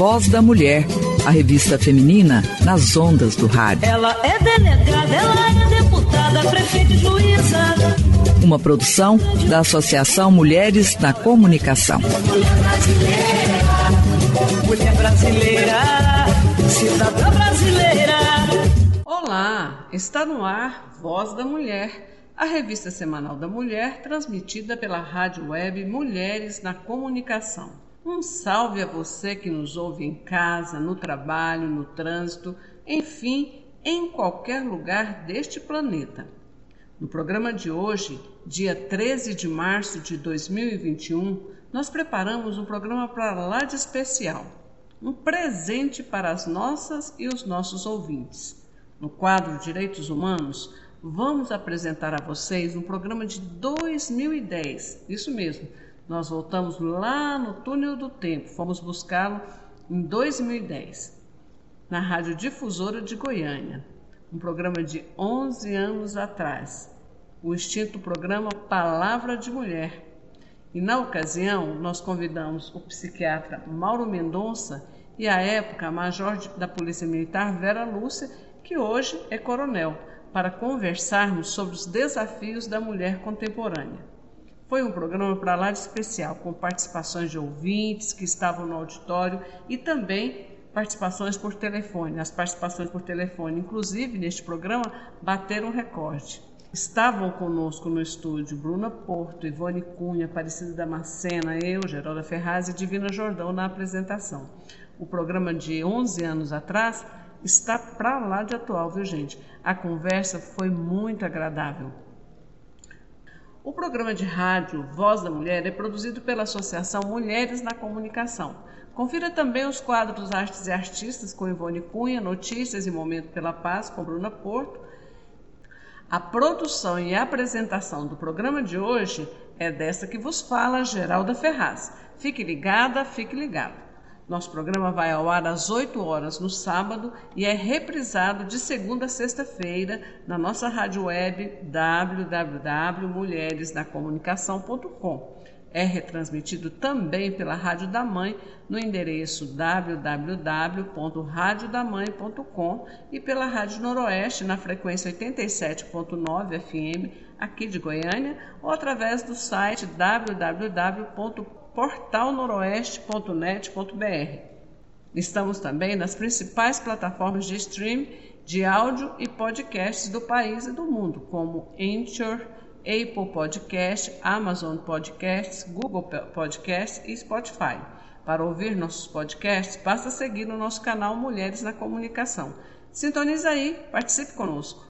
Voz da Mulher, a revista feminina nas ondas do rádio. Ela é delegada, ela é deputada, prefeita e juíza. Uma produção da Associação Mulheres na Comunicação. Mulher brasileira, mulher brasileira, cidadã brasileira. Olá, está no ar Voz da Mulher, a revista semanal da mulher transmitida pela rádio web Mulheres na Comunicação. Um salve a você que nos ouve em casa, no trabalho, no trânsito, enfim, em qualquer lugar deste planeta. No programa de hoje, dia 13 de março de 2021, nós preparamos um programa para lá de especial, um presente para as nossas e os nossos ouvintes. No quadro Direitos Humanos, vamos apresentar a vocês um programa de 2010, isso mesmo nós voltamos lá no túnel do tempo, fomos buscá-lo em 2010, na Rádio Difusora de Goiânia, um programa de 11 anos atrás, o extinto programa Palavra de Mulher. E na ocasião, nós convidamos o psiquiatra Mauro Mendonça e, à época, a major da Polícia Militar Vera Lúcia, que hoje é coronel, para conversarmos sobre os desafios da mulher contemporânea. Foi um programa para lá de especial, com participações de ouvintes que estavam no auditório e também participações por telefone. As participações por telefone, inclusive neste programa, bateram recorde. Estavam conosco no estúdio Bruna Porto, Ivone Cunha, Aparecida Damascena, eu, Geralda Ferraz e Divina Jordão na apresentação. O programa de 11 anos atrás está para lá de atual, viu gente? A conversa foi muito agradável. O programa de rádio Voz da Mulher é produzido pela Associação Mulheres na Comunicação. Confira também os quadros Artes e Artistas com Ivone Cunha, Notícias e Momento pela Paz com Bruna Porto. A produção e a apresentação do programa de hoje é desta que vos fala, Geralda Ferraz. Fique ligada, fique ligado. Nosso programa vai ao ar às 8 horas no sábado e é reprisado de segunda a sexta-feira na nossa rádio web www.mulheresnacomunicação.com. É retransmitido também pela Rádio da Mãe no endereço www.radiodamãe.com e pela Rádio Noroeste na frequência 87.9 FM aqui de Goiânia ou através do site www portalnoroeste.net.br. Estamos também nas principais plataformas de stream de áudio e podcasts do país e do mundo, como Anchor, Apple Podcast, Amazon Podcasts, Google Podcasts e Spotify. Para ouvir nossos podcasts, basta seguir no nosso canal Mulheres na Comunicação. Sintonize aí, participe conosco.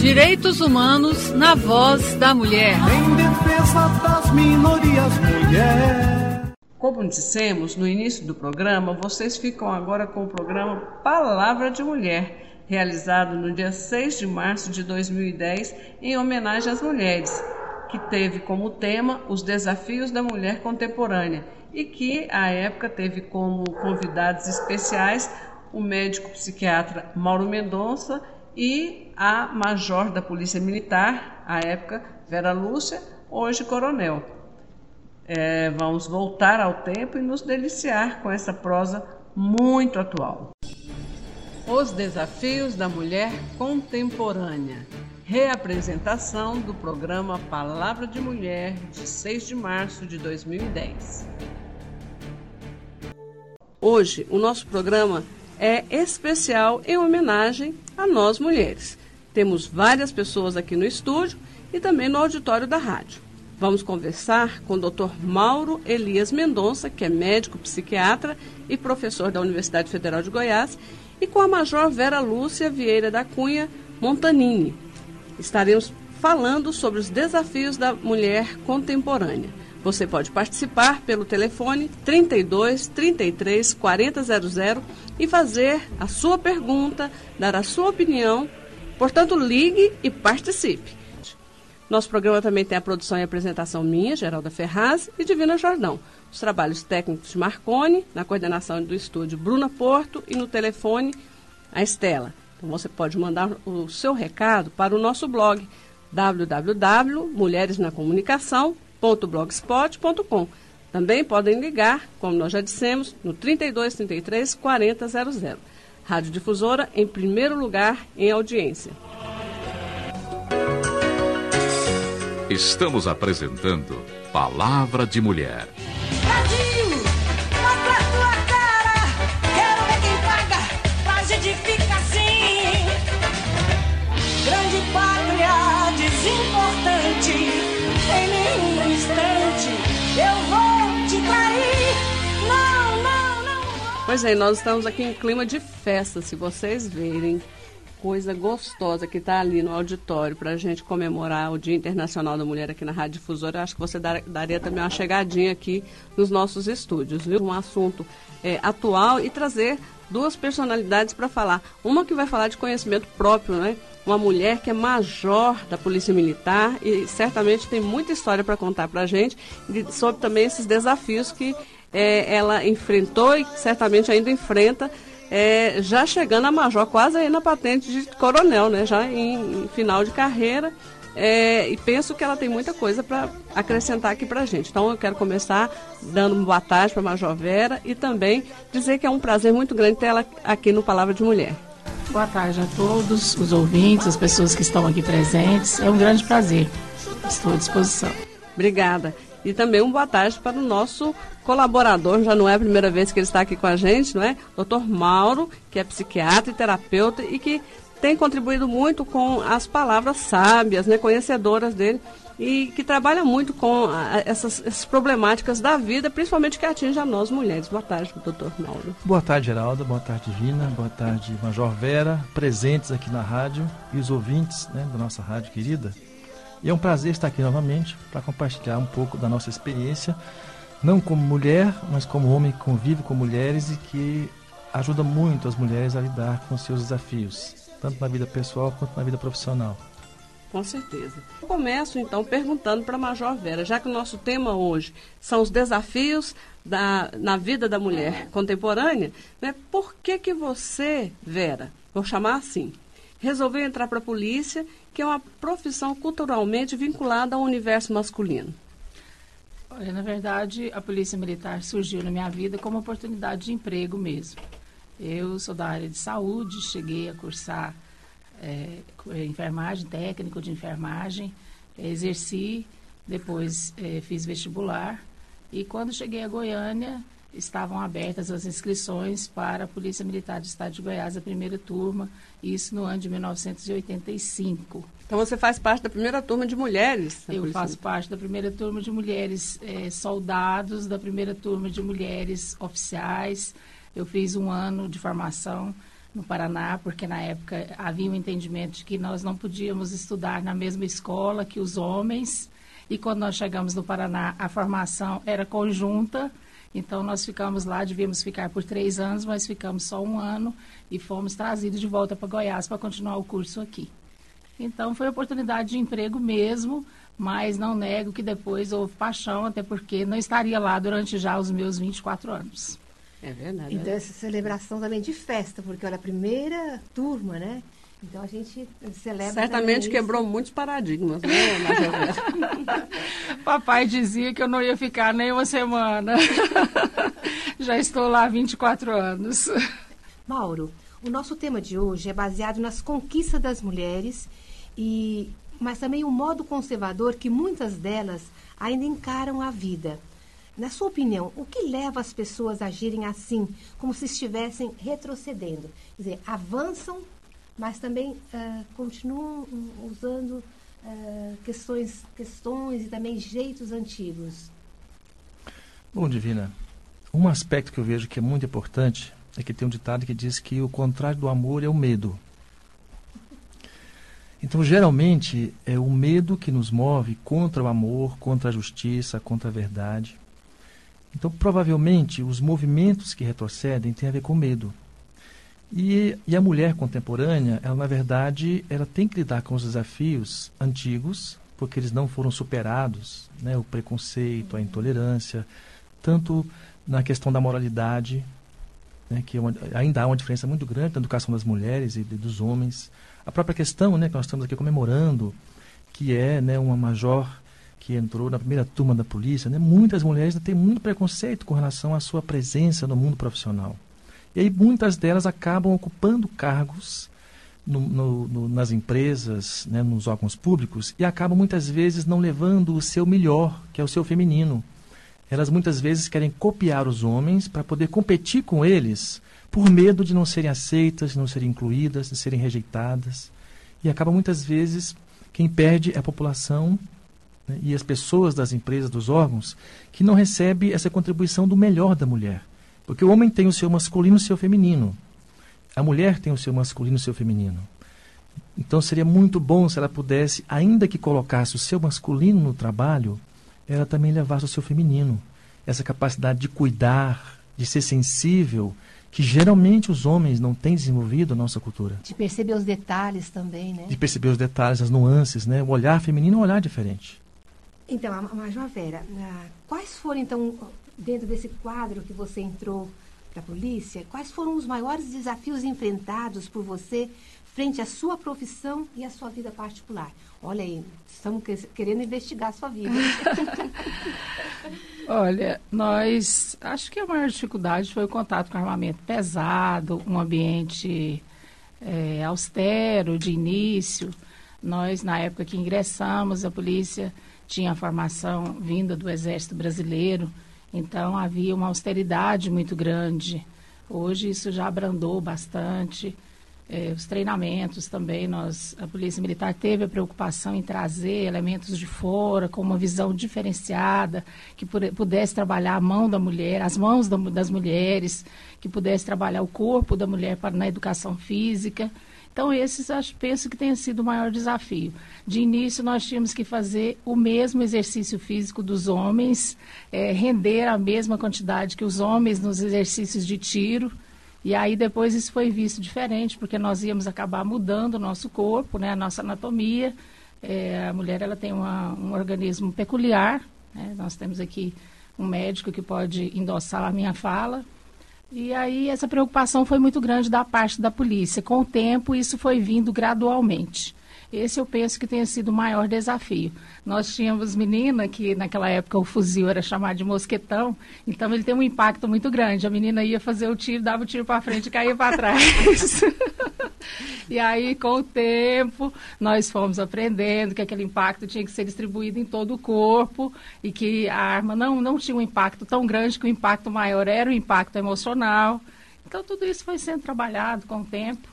Direitos Humanos na Voz da Mulher. Em defesa das minorias, mulher. Como dissemos no início do programa, vocês ficam agora com o programa Palavra de Mulher, realizado no dia 6 de março de 2010 em homenagem às mulheres, que teve como tema os desafios da mulher contemporânea e que, à época, teve como convidados especiais o médico psiquiatra Mauro Mendonça e a major da Polícia Militar, à época, Vera Lúcia, hoje coronel. É, vamos voltar ao tempo e nos deliciar com essa prosa muito atual. Os desafios da mulher contemporânea. Reapresentação do programa Palavra de Mulher, de 6 de março de 2010. Hoje, o nosso programa é especial em homenagem a nós mulheres. Temos várias pessoas aqui no estúdio e também no auditório da rádio. Vamos conversar com o Dr. Mauro Elias Mendonça, que é médico psiquiatra e professor da Universidade Federal de Goiás, e com a Major Vera Lúcia Vieira da Cunha Montanini. Estaremos falando sobre os desafios da mulher contemporânea. Você pode participar pelo telefone 32 33 4000 e fazer a sua pergunta, dar a sua opinião. Portanto, ligue e participe. Nosso programa também tem a produção e apresentação minha, Geralda Ferraz e Divina Jordão. Os trabalhos técnicos de Marcone, na coordenação do estúdio Bruna Porto e no telefone a Estela. Então você pode mandar o seu recado para o nosso blog www.mulheresnacomunicação.com www.blogspot.com Também podem ligar, como nós já dissemos, no 32 33 40 00. Rádio Difusora em primeiro lugar em audiência. Estamos apresentando Palavra de Mulher. Brasil, Pois é, nós estamos aqui em clima de festa. Se vocês verem coisa gostosa que está ali no auditório para a gente comemorar o Dia Internacional da Mulher aqui na Rádio Difusora, acho que você dar- daria também uma chegadinha aqui nos nossos estúdios, viu? Um assunto é, atual e trazer duas personalidades para falar. Uma que vai falar de conhecimento próprio, né? Uma mulher que é major da Polícia Militar e certamente tem muita história para contar para a gente sobre também esses desafios que é, ela enfrentou e certamente ainda enfrenta é, já chegando a major, quase aí na patente de coronel, né? Já em, em final de carreira. É, e penso que ela tem muita coisa para acrescentar aqui para gente. Então eu quero começar dando uma boa tarde para a Major Vera e também dizer que é um prazer muito grande ter ela aqui no Palavra de Mulher. Boa tarde a todos, os ouvintes, as pessoas que estão aqui presentes. É um grande prazer. Estou à disposição. Obrigada. E também uma boa tarde para o nosso colaborador, já não é a primeira vez que ele está aqui com a gente, não é? Doutor Mauro, que é psiquiatra e terapeuta e que tem contribuído muito com as palavras sábias, né, conhecedoras dele, e que trabalha muito com a- essas, essas problemáticas da vida, principalmente que atinge a nós mulheres. Boa tarde, doutor Mauro. Boa tarde, Geralda. Boa tarde, Divina. Boa tarde, Major Vera, presentes aqui na rádio e os ouvintes né, da nossa rádio querida. E é um prazer estar aqui novamente para compartilhar um pouco da nossa experiência, não como mulher, mas como homem que convive com mulheres e que ajuda muito as mulheres a lidar com seus desafios, tanto na vida pessoal quanto na vida profissional. Com certeza. Eu começo então perguntando para a Major Vera, já que o nosso tema hoje são os desafios da, na vida da mulher contemporânea, né? por que, que você, Vera, vou chamar assim, resolveu entrar para a polícia, que é uma profissão culturalmente vinculada ao universo masculino? Olha, na verdade, a Polícia Militar surgiu na minha vida como oportunidade de emprego mesmo. Eu sou da área de saúde, cheguei a cursar é, é, enfermagem, técnico de enfermagem, exerci, depois é, fiz vestibular e quando cheguei a Goiânia estavam abertas as inscrições para a Polícia Militar do Estado de Goiás, a primeira turma, isso no ano de 1985. Então você faz parte da primeira turma de mulheres. Eu Polícia faço parte da primeira turma de mulheres eh, soldados, da primeira turma de mulheres oficiais. Eu fiz um ano de formação no Paraná, porque na época havia um entendimento de que nós não podíamos estudar na mesma escola que os homens. E quando nós chegamos no Paraná, a formação era conjunta. Então nós ficamos lá, devíamos ficar por três anos, mas ficamos só um ano e fomos trazidos de volta para Goiás para continuar o curso aqui. Então foi oportunidade de emprego mesmo, mas não nego que depois houve paixão, até porque não estaria lá durante já os meus 24 anos. É verdade. Então, essa celebração também de festa, porque olha, a primeira turma, né? Então a gente celebra. Certamente quebrou muitos paradigmas, né? Papai dizia que eu não ia ficar nem uma semana. já estou lá há 24 anos. isso. Mauro, o nosso tema de hoje é baseado nas conquistas das mulheres, e mas também o modo conservador que muitas delas ainda encaram a vida. Na sua opinião, o que leva as pessoas a agirem assim, como se estivessem retrocedendo? Quer dizer, avançam, mas também ah, continuam hum, usando ah, questões, questões e também jeitos antigos. Bom, Divina, um aspecto que eu vejo que é muito importante é que tem um ditado que diz que o contrário do amor é o medo. Então, geralmente, é o medo que nos move contra o amor, contra a justiça, contra a verdade. Então, provavelmente, os movimentos que retrocedem têm a ver com medo. E, e a mulher contemporânea, ela, na verdade, ela tem que lidar com os desafios antigos, porque eles não foram superados, né? o preconceito, a intolerância, tanto na questão da moralidade, né? que é uma, ainda há uma diferença muito grande na educação das mulheres e dos homens. A própria questão né, que nós estamos aqui comemorando, que é né, uma major que entrou na primeira turma da polícia, né, muitas mulheres têm muito preconceito com relação à sua presença no mundo profissional. E aí muitas delas acabam ocupando cargos no, no, no, nas empresas, né, nos órgãos públicos, e acabam muitas vezes não levando o seu melhor, que é o seu feminino. Elas muitas vezes querem copiar os homens para poder competir com eles, por medo de não serem aceitas, de não serem incluídas, de serem rejeitadas. E acaba muitas vezes quem perde é a população né, e as pessoas das empresas, dos órgãos, que não recebe essa contribuição do melhor da mulher. Porque o homem tem o seu masculino e o seu feminino. A mulher tem o seu masculino e o seu feminino. Então seria muito bom se ela pudesse, ainda que colocasse o seu masculino no trabalho, ela também levasse o seu feminino. Essa capacidade de cuidar, de ser sensível, que geralmente os homens não têm desenvolvido na nossa cultura. De perceber os detalhes também, né? De perceber os detalhes, as nuances, né? O olhar feminino é um olhar diferente. Então, a João Vera, quais foram, então, dentro desse quadro que você entrou para a polícia, quais foram os maiores desafios enfrentados por você frente à sua profissão e à sua vida particular? Olha aí, estamos querendo investigar a sua vida. Olha, nós acho que a maior dificuldade foi o contato com armamento pesado, um ambiente é, austero de início. Nós, na época que ingressamos, a polícia tinha a formação vinda do Exército Brasileiro então havia uma austeridade muito grande. Hoje isso já abrandou bastante. É, os treinamentos também, nós, a Polícia Militar teve a preocupação em trazer elementos de fora, com uma visão diferenciada, que pudesse trabalhar a mão da mulher, as mãos da, das mulheres, que pudesse trabalhar o corpo da mulher para, na educação física. Então, esses acho, penso que tenha sido o maior desafio. De início, nós tínhamos que fazer o mesmo exercício físico dos homens, é, render a mesma quantidade que os homens nos exercícios de tiro. E aí depois isso foi visto diferente, porque nós íamos acabar mudando o nosso corpo, né, a nossa anatomia. É, a mulher ela tem uma, um organismo peculiar. Né, nós temos aqui um médico que pode endossar a minha fala, e aí essa preocupação foi muito grande da parte da polícia. Com o tempo, isso foi vindo gradualmente. Esse eu penso que tenha sido o maior desafio. Nós tínhamos menina que naquela época o fuzil era chamado de mosquetão, então ele tem um impacto muito grande. A menina ia fazer o tiro, dava o tiro para frente e caía para trás. e aí, com o tempo, nós fomos aprendendo que aquele impacto tinha que ser distribuído em todo o corpo e que a arma não, não tinha um impacto tão grande, que o impacto maior era o impacto emocional. Então, tudo isso foi sendo trabalhado com o tempo.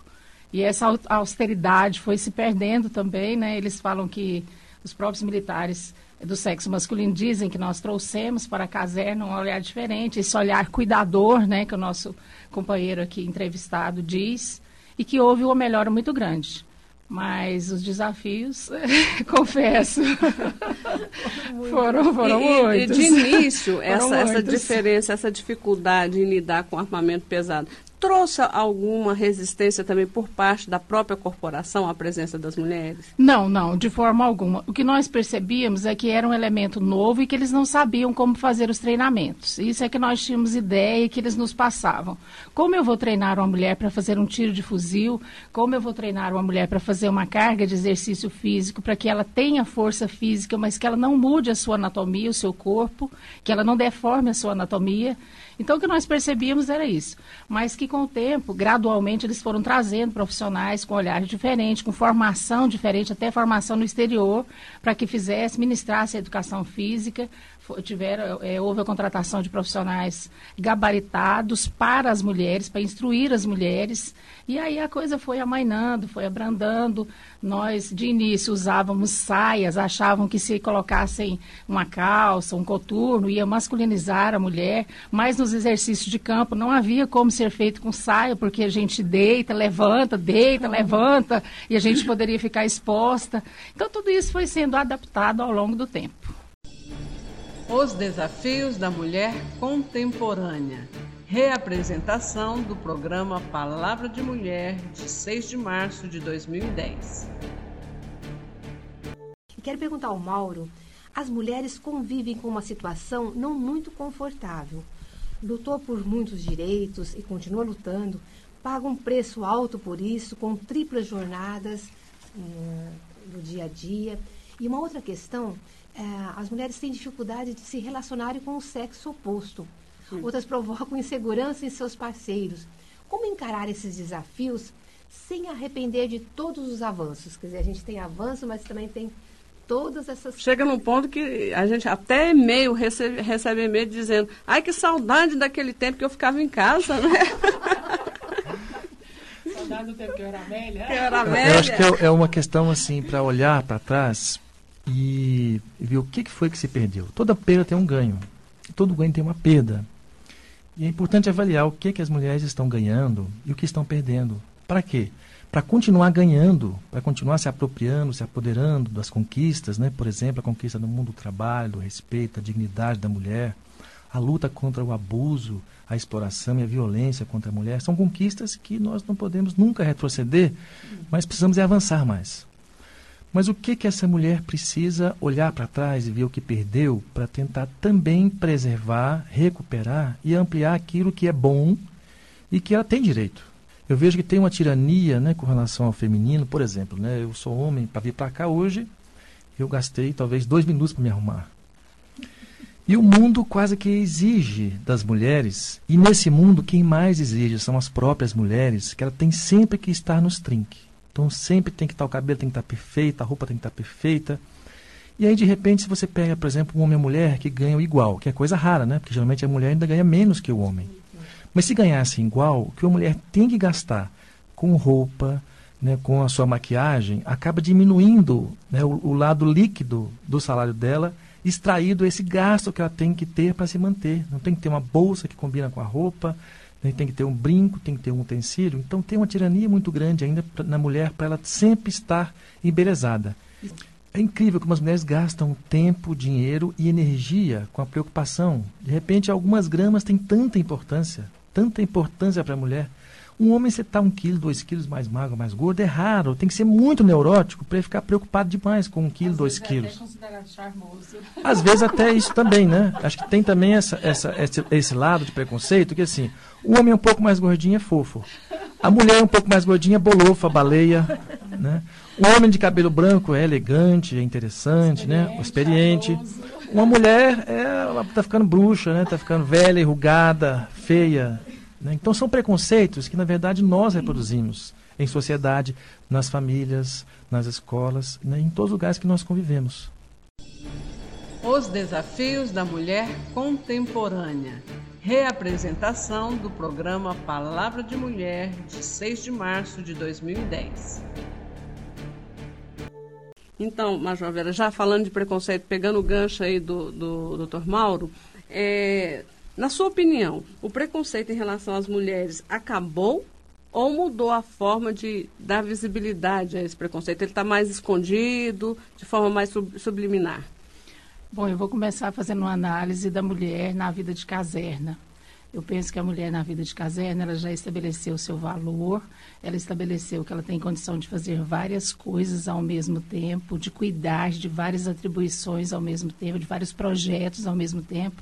E essa austeridade foi se perdendo também, né? Eles falam que os próprios militares do sexo masculino dizem que nós trouxemos para a caserna um olhar diferente, esse olhar cuidador, né, que o nosso companheiro aqui entrevistado diz, e que houve uma melhora muito grande. Mas os desafios, confesso, foram, foram e, muitos. E de início, essa, essa diferença, essa dificuldade em lidar com armamento pesado, trouxe alguma resistência também por parte da própria corporação à presença das mulheres? Não, não, de forma alguma. O que nós percebíamos é que era um elemento novo e que eles não sabiam como fazer os treinamentos. Isso é que nós tínhamos ideia e que eles nos passavam. Como eu vou treinar uma mulher para fazer um tiro de fuzil? Como eu vou treinar uma mulher para fazer uma carga de exercício físico para que ela tenha força física, mas que ela não mude a sua anatomia, o seu corpo, que ela não deforme a sua anatomia? Então, o que nós percebíamos era isso. Mas que com o tempo, gradualmente, eles foram trazendo profissionais com olhares diferentes, com formação diferente, até formação no exterior, para que fizesse, ministrasse a educação física, tiveram, é, houve a contratação de profissionais gabaritados para as mulheres, para instruir as mulheres, e aí a coisa foi amainando, foi abrandando. Nós, de início, usávamos saias, achavam que se colocassem uma calça, um coturno, ia masculinizar a mulher, mas nos exercícios de campo não havia como ser feito com saia, porque a gente deita, levanta, deita, levanta, e a gente poderia ficar exposta. Então, tudo isso foi sendo adaptado ao longo do tempo. Os desafios da mulher contemporânea. Reapresentação do programa Palavra de Mulher, de 6 de março de 2010. Quero perguntar ao Mauro: as mulheres convivem com uma situação não muito confortável. Lutou por muitos direitos e continua lutando, paga um preço alto por isso, com triplas jornadas uh, do dia a dia E uma outra questão, as mulheres têm dificuldade de se relacionarem com o sexo oposto. Sim. Outras provocam insegurança em seus parceiros. Como encarar esses desafios sem arrepender de todos os avanços? Quer dizer, a gente tem avanço, mas também tem todas essas. Chega num ponto que a gente até e-mail recebe, recebe e-mail dizendo: ai, que saudade daquele tempo que eu ficava em casa, né? saudade do tempo que eu era velha. Que eu, era velha. eu acho que é, é uma questão assim para olhar para trás e ver o que, foi que se perdeu. Toda perda tem um ganho. Todo ganho tem uma perda. E é importante avaliar o que, que as mulheres estão ganhando e o que estão perdendo. Para quê? para continuar ganhando, para continuar se apropriando, se apoderando das conquistas, né? por exemplo, a conquista do mundo do trabalho, do respeito, da dignidade da mulher, a luta contra o abuso, a exploração e a violência contra a mulher, são conquistas que nós não podemos nunca retroceder, mas precisamos avançar mais. Mas o que que essa mulher precisa olhar para trás e ver o que perdeu para tentar também preservar, recuperar e ampliar aquilo que é bom e que ela tem direito? Eu vejo que tem uma tirania né, com relação ao feminino, por exemplo. Né, eu sou homem, para vir para cá hoje, eu gastei talvez dois minutos para me arrumar. E o mundo quase que exige das mulheres, e nesse mundo quem mais exige são as próprias mulheres, que ela tem sempre que estar nos trinques. Então sempre tem que estar, o cabelo tem que estar perfeito, a roupa tem que estar perfeita. E aí, de repente, se você pega, por exemplo, um homem e mulher que ganham igual, que é coisa rara, né? Porque geralmente a mulher ainda ganha menos que o homem. Mas se ganhasse igual, o que a mulher tem que gastar com roupa, né, com a sua maquiagem, acaba diminuindo né, o, o, lado líquido do salário dela, extraído esse gasto que ela tem que ter para se manter. Não tem que ter uma bolsa que combina com a roupa, né, tem que ter um brinco, tem que ter um utensílio. Então tem uma tirania muito grande ainda na mulher para ela sempre estar embelezada. É incrível como as mulheres gastam tempo, dinheiro e energia com a preocupação. De repente, algumas gramas têm tanta importância tanta importância para a mulher. Um homem, você está um quilo, dois quilos mais magro, mais gordo, é raro. Tem que ser muito neurótico para ele ficar preocupado demais com um quilo, Às dois quilos. Às vezes até isso também, né? Acho que tem também essa, essa, esse, esse lado de preconceito, que assim, o homem é um pouco mais gordinho é fofo. A mulher é um pouco mais gordinha é bolofa, baleia, né? O homem de cabelo branco é elegante, é interessante, né? experiente né? Experiente. Uma mulher, é, ela está ficando bruxa, né? Está ficando velha, enrugada, feia. Né? Então são preconceitos que, na verdade, nós reproduzimos em sociedade, nas famílias, nas escolas, né? em todos os lugares que nós convivemos. Os desafios da mulher contemporânea. Reapresentação do programa Palavra de Mulher, de 6 de março de 2010. Então, Major Vera, já falando de preconceito, pegando o gancho aí do, do, do Dr. Mauro, é, na sua opinião, o preconceito em relação às mulheres acabou ou mudou a forma de dar visibilidade a esse preconceito? Ele está mais escondido, de forma mais sub, subliminar? Bom, eu vou começar fazendo uma análise da mulher na vida de caserna. Eu penso que a mulher na vida de caserna, ela já estabeleceu o seu valor, ela estabeleceu que ela tem condição de fazer várias coisas ao mesmo tempo, de cuidar de várias atribuições ao mesmo tempo, de vários projetos ao mesmo tempo.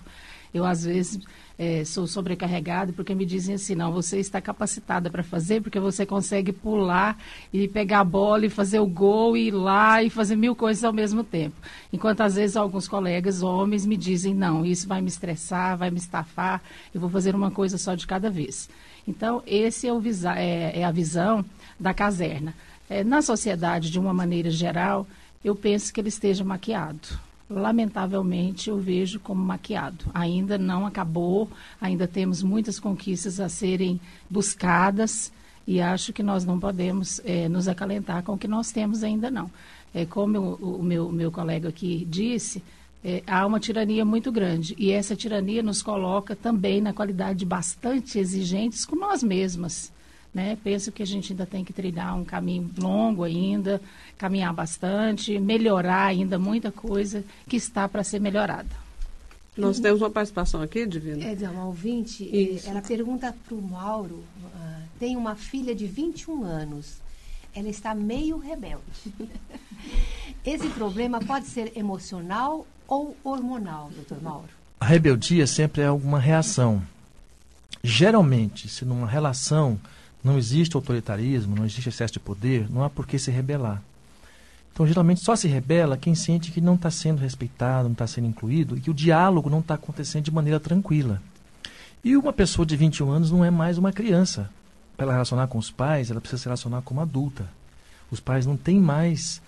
Eu, às vezes, é, sou sobrecarregada porque me dizem assim, não, você está capacitada para fazer porque você consegue pular e pegar a bola e fazer o gol e ir lá e fazer mil coisas ao mesmo tempo. Enquanto, às vezes, alguns colegas homens me dizem, não, isso vai me estressar, vai me estafar, eu vou fazer uma coisa só de cada vez. Então, esse é, o é, é a visão da caserna. É, na sociedade, de uma maneira geral, eu penso que ele esteja maquiado lamentavelmente, eu vejo como maquiado. Ainda não acabou, ainda temos muitas conquistas a serem buscadas e acho que nós não podemos é, nos acalentar com o que nós temos ainda não. É, como o, o meu, meu colega aqui disse, é, há uma tirania muito grande e essa tirania nos coloca também na qualidade bastante exigentes com nós mesmas. Né? Penso que a gente ainda tem que trilhar um caminho longo ainda, caminhar bastante, melhorar ainda muita coisa que está para ser melhorada. Nós temos uma participação aqui, Divina. É, uma ouvinte, eh, Isso. ela pergunta para o Mauro, uh, tem uma filha de 21 anos, ela está meio rebelde. Esse problema pode ser emocional ou hormonal, doutor Mauro? A rebeldia sempre é alguma reação. Geralmente, se numa relação não existe autoritarismo, não existe excesso de poder, não há por que se rebelar. Então, geralmente, só se rebela quem sente que não está sendo respeitado, não está sendo incluído e que o diálogo não está acontecendo de maneira tranquila. E uma pessoa de 21 anos não é mais uma criança. Para ela relacionar com os pais, ela precisa se relacionar como adulta. Os pais não têm mais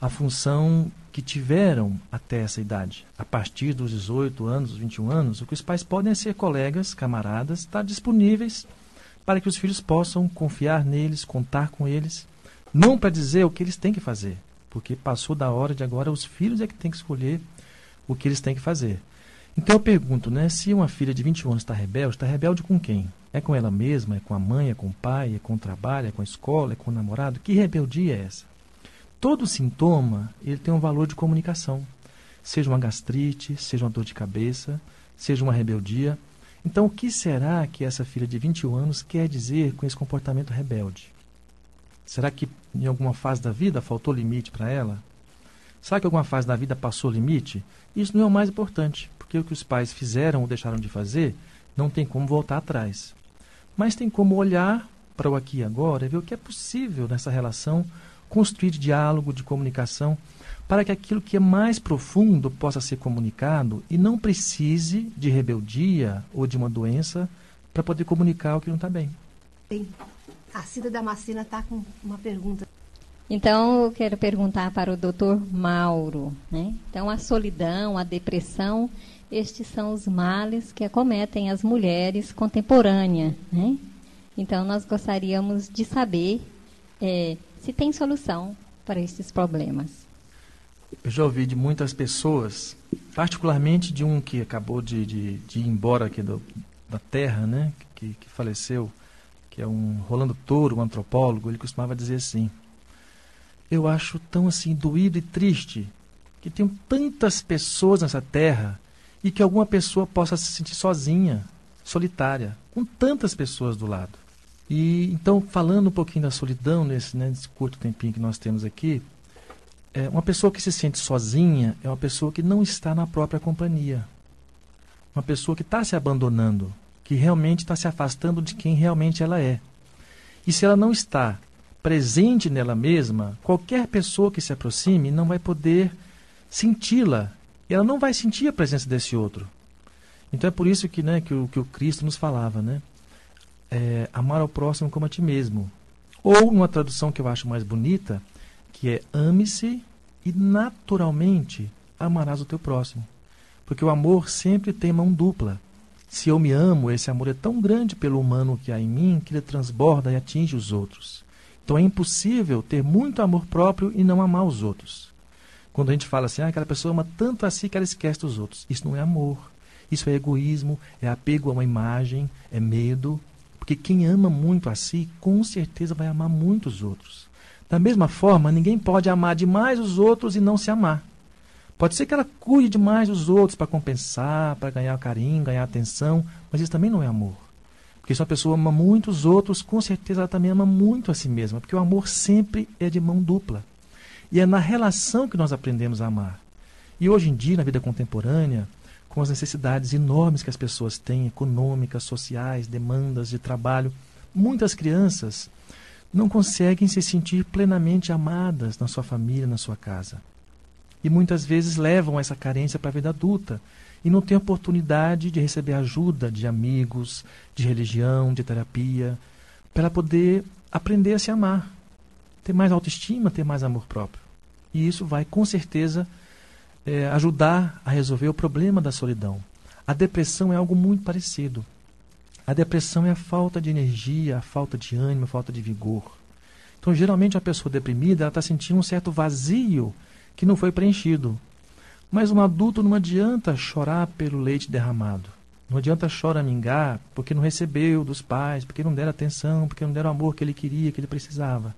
a função que tiveram até essa idade. A partir dos 18 anos, dos 21 anos, o que os pais podem é ser colegas, camaradas, estar disponíveis para que os filhos possam confiar neles, contar com eles, não para dizer o que eles têm que fazer, porque passou da hora de agora os filhos é que têm que escolher o que eles têm que fazer. Então eu pergunto, né, se uma filha de 21 anos está rebelde, está rebelde com quem? É com ela mesma, é com a mãe, é com o pai, é com o trabalho, é com a escola, é com o namorado? Que rebeldia é essa? Todo sintoma, ele tem um valor de comunicação. Seja uma gastrite, seja uma dor de cabeça, seja uma rebeldia. Então, o que será que essa filha de 21 anos quer dizer com esse comportamento rebelde? Será que em alguma fase da vida faltou limite para ela? Será que alguma fase da vida passou limite? Isso não é o mais importante, porque o que os pais fizeram ou deixaram de fazer não tem como voltar atrás. Mas tem como olhar para o aqui e agora e ver o que é possível nessa relação, construir diálogo, de comunicação para que aquilo que é mais profundo possa ser comunicado e não precise de rebeldia ou de uma doença para poder comunicar o que não está bem. Bem, a Cida Damascena está com uma pergunta. Então, eu quero perguntar para o doutor Mauro. Né? Então, a solidão, a depressão, estes são os males que acometem as mulheres contemporâneas. Né? Então, nós gostaríamos de saber é, se tem solução para esses problemas eu já ouvi de muitas pessoas, particularmente de um que acabou de, de, de ir embora aqui do, da Terra, né, que, que faleceu, que é um Rolando Touro, um antropólogo, ele costumava dizer assim: Eu acho tão assim doído e triste que tem tantas pessoas nessa Terra e que alguma pessoa possa se sentir sozinha, solitária, com tantas pessoas do lado. E então, falando um pouquinho da solidão nesse, né, nesse curto tempinho que nós temos aqui, é, uma pessoa que se sente sozinha é uma pessoa que não está na própria companhia. Uma pessoa que está se abandonando, que realmente está se afastando de quem realmente ela é. E se ela não está presente nela mesma, qualquer pessoa que se aproxime não vai poder senti-la. Ela não vai sentir a presença desse outro. Então é por isso que, né, que, o, que o Cristo nos falava, né? É, amar ao próximo como a ti mesmo. Ou, uma tradução que eu acho mais bonita, que é ame-se e naturalmente amarás o teu próximo. Porque o amor sempre tem mão dupla. Se eu me amo, esse amor é tão grande pelo humano que há em mim que ele transborda e atinge os outros. Então é impossível ter muito amor próprio e não amar os outros. Quando a gente fala assim, ah, aquela pessoa ama tanto a si que ela esquece dos outros. Isso não é amor. Isso é egoísmo, é apego a uma imagem, é medo. Porque quem ama muito a si, com certeza vai amar muito os outros. Da mesma forma, ninguém pode amar demais os outros e não se amar. Pode ser que ela cuide demais dos outros para compensar, para ganhar carinho, ganhar atenção, mas isso também não é amor. Porque se uma pessoa ama muito os outros, com certeza ela também ama muito a si mesma, porque o amor sempre é de mão dupla. E é na relação que nós aprendemos a amar. E hoje em dia, na vida contemporânea, com as necessidades enormes que as pessoas têm, econômicas, sociais, demandas de trabalho, muitas crianças não conseguem se sentir plenamente amadas na sua família, na sua casa. E muitas vezes levam essa carência para a vida adulta e não têm oportunidade de receber ajuda de amigos, de religião, de terapia, para poder aprender a se amar, ter mais autoestima, ter mais amor próprio. E isso vai, com certeza, é, ajudar a resolver o problema da solidão. A depressão é algo muito parecido. A depressão é a falta de energia, a falta de ânimo, a falta de vigor. Então, geralmente, a pessoa deprimida está sentindo um certo vazio que não foi preenchido. Mas um adulto não adianta chorar pelo leite derramado. Não adianta choramingar porque não recebeu dos pais, porque não deram atenção, porque não deram o amor que ele queria, que ele precisava.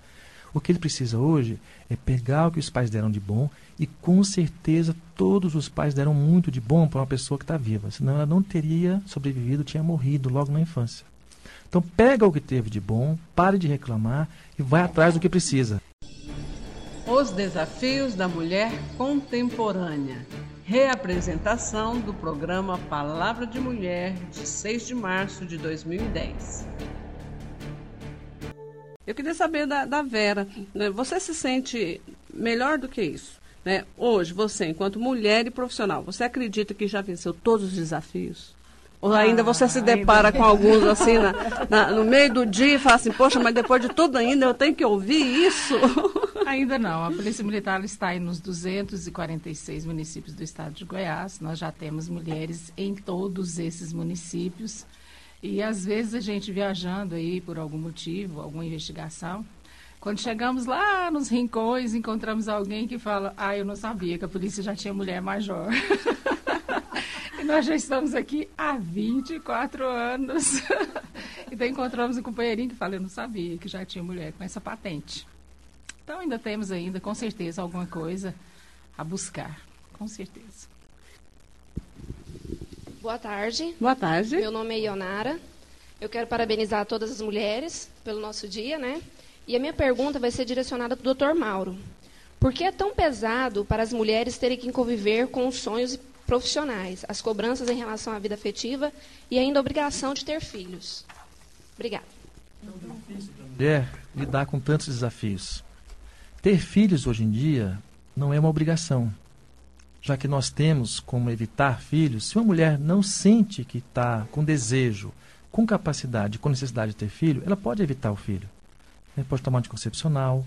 O que ele precisa hoje é pegar o que os pais deram de bom e com certeza todos os pais deram muito de bom para uma pessoa que está viva, senão ela não teria sobrevivido, tinha morrido logo na infância. Então pega o que teve de bom, pare de reclamar e vai atrás do que precisa. Os desafios da mulher contemporânea. Reapresentação do programa Palavra de Mulher de 6 de março de 2010. Eu queria saber da, da Vera. Né? Você se sente melhor do que isso. Né? Hoje, você, enquanto mulher e profissional, você acredita que já venceu todos os desafios? Ou ainda você se depara com alguns assim na, na, no meio do dia e fala assim, poxa, mas depois de tudo ainda eu tenho que ouvir isso? Ainda não. A Polícia Militar está aí nos 246 municípios do estado de Goiás. Nós já temos mulheres em todos esses municípios. E às vezes a gente viajando aí por algum motivo, alguma investigação, quando chegamos lá nos rincões, encontramos alguém que fala: Ah, eu não sabia que a polícia já tinha mulher major. e nós já estamos aqui há 24 anos. então encontramos um companheirinho que fala: Eu não sabia que já tinha mulher com essa patente. Então ainda temos ainda, com certeza, alguma coisa a buscar. Com certeza. Boa tarde. Boa tarde. Meu nome é Ionara. Eu quero parabenizar todas as mulheres pelo nosso dia, né? E a minha pergunta vai ser direcionada para o Dr. Mauro. Por que é tão pesado para as mulheres terem que conviver com os sonhos profissionais, as cobranças em relação à vida afetiva e ainda a obrigação de ter filhos? Obrigada. Mulher lidar com tantos desafios. Ter filhos hoje em dia não é uma obrigação, já que nós temos como evitar filhos. Se uma mulher não sente que está com desejo, com capacidade, com necessidade de ter filho, ela pode evitar o filho né, pode tomar anticoncepcional,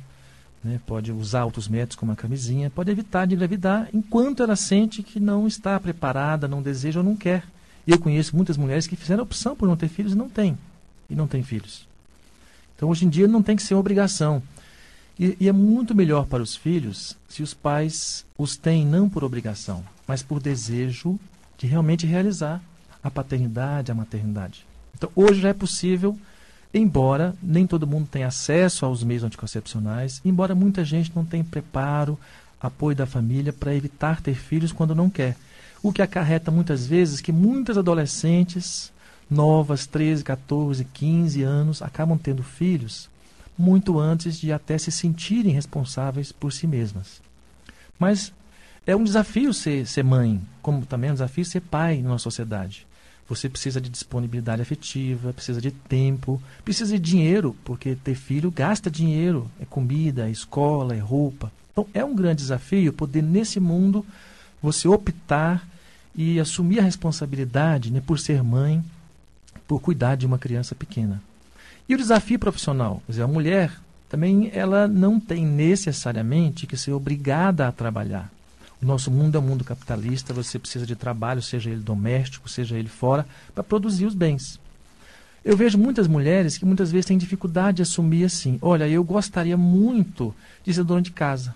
né, pode usar outros métodos como a camisinha, pode evitar de engravidar enquanto ela sente que não está preparada, não deseja ou não quer. E eu conheço muitas mulheres que fizeram a opção por não ter filhos e não têm. E não têm filhos. Então hoje em dia não tem que ser uma obrigação. E, e, é muito melhor para os filhos se os pais os têm não por obrigação, mas por desejo de realmente realizar a paternidade, a maternidade. Então hoje já é possível embora nem todo mundo tenha acesso aos meios anticoncepcionais, embora muita gente não tenha preparo, apoio da família para evitar ter filhos quando não quer. O que acarreta muitas vezes que muitas adolescentes novas, 13, 14, 15 anos, acabam tendo filhos muito antes de até se sentirem responsáveis por si mesmas. Mas é um desafio ser, ser mãe, como também é um desafio ser pai numa sociedade. Você precisa de disponibilidade afetiva, precisa de tempo, precisa de dinheiro, porque ter filho gasta dinheiro, é comida, é escola, é roupa. Então é um grande desafio poder nesse mundo você optar e assumir a responsabilidade né, por ser mãe, por cuidar de uma criança pequena. E o desafio profissional, quer dizer, a mulher também ela não tem necessariamente que ser obrigada a trabalhar. O nosso mundo é um mundo capitalista, você precisa de trabalho, seja ele doméstico, seja ele fora, para produzir os bens. Eu vejo muitas mulheres que muitas vezes têm dificuldade de assumir assim: olha, eu gostaria muito de ser dona de casa.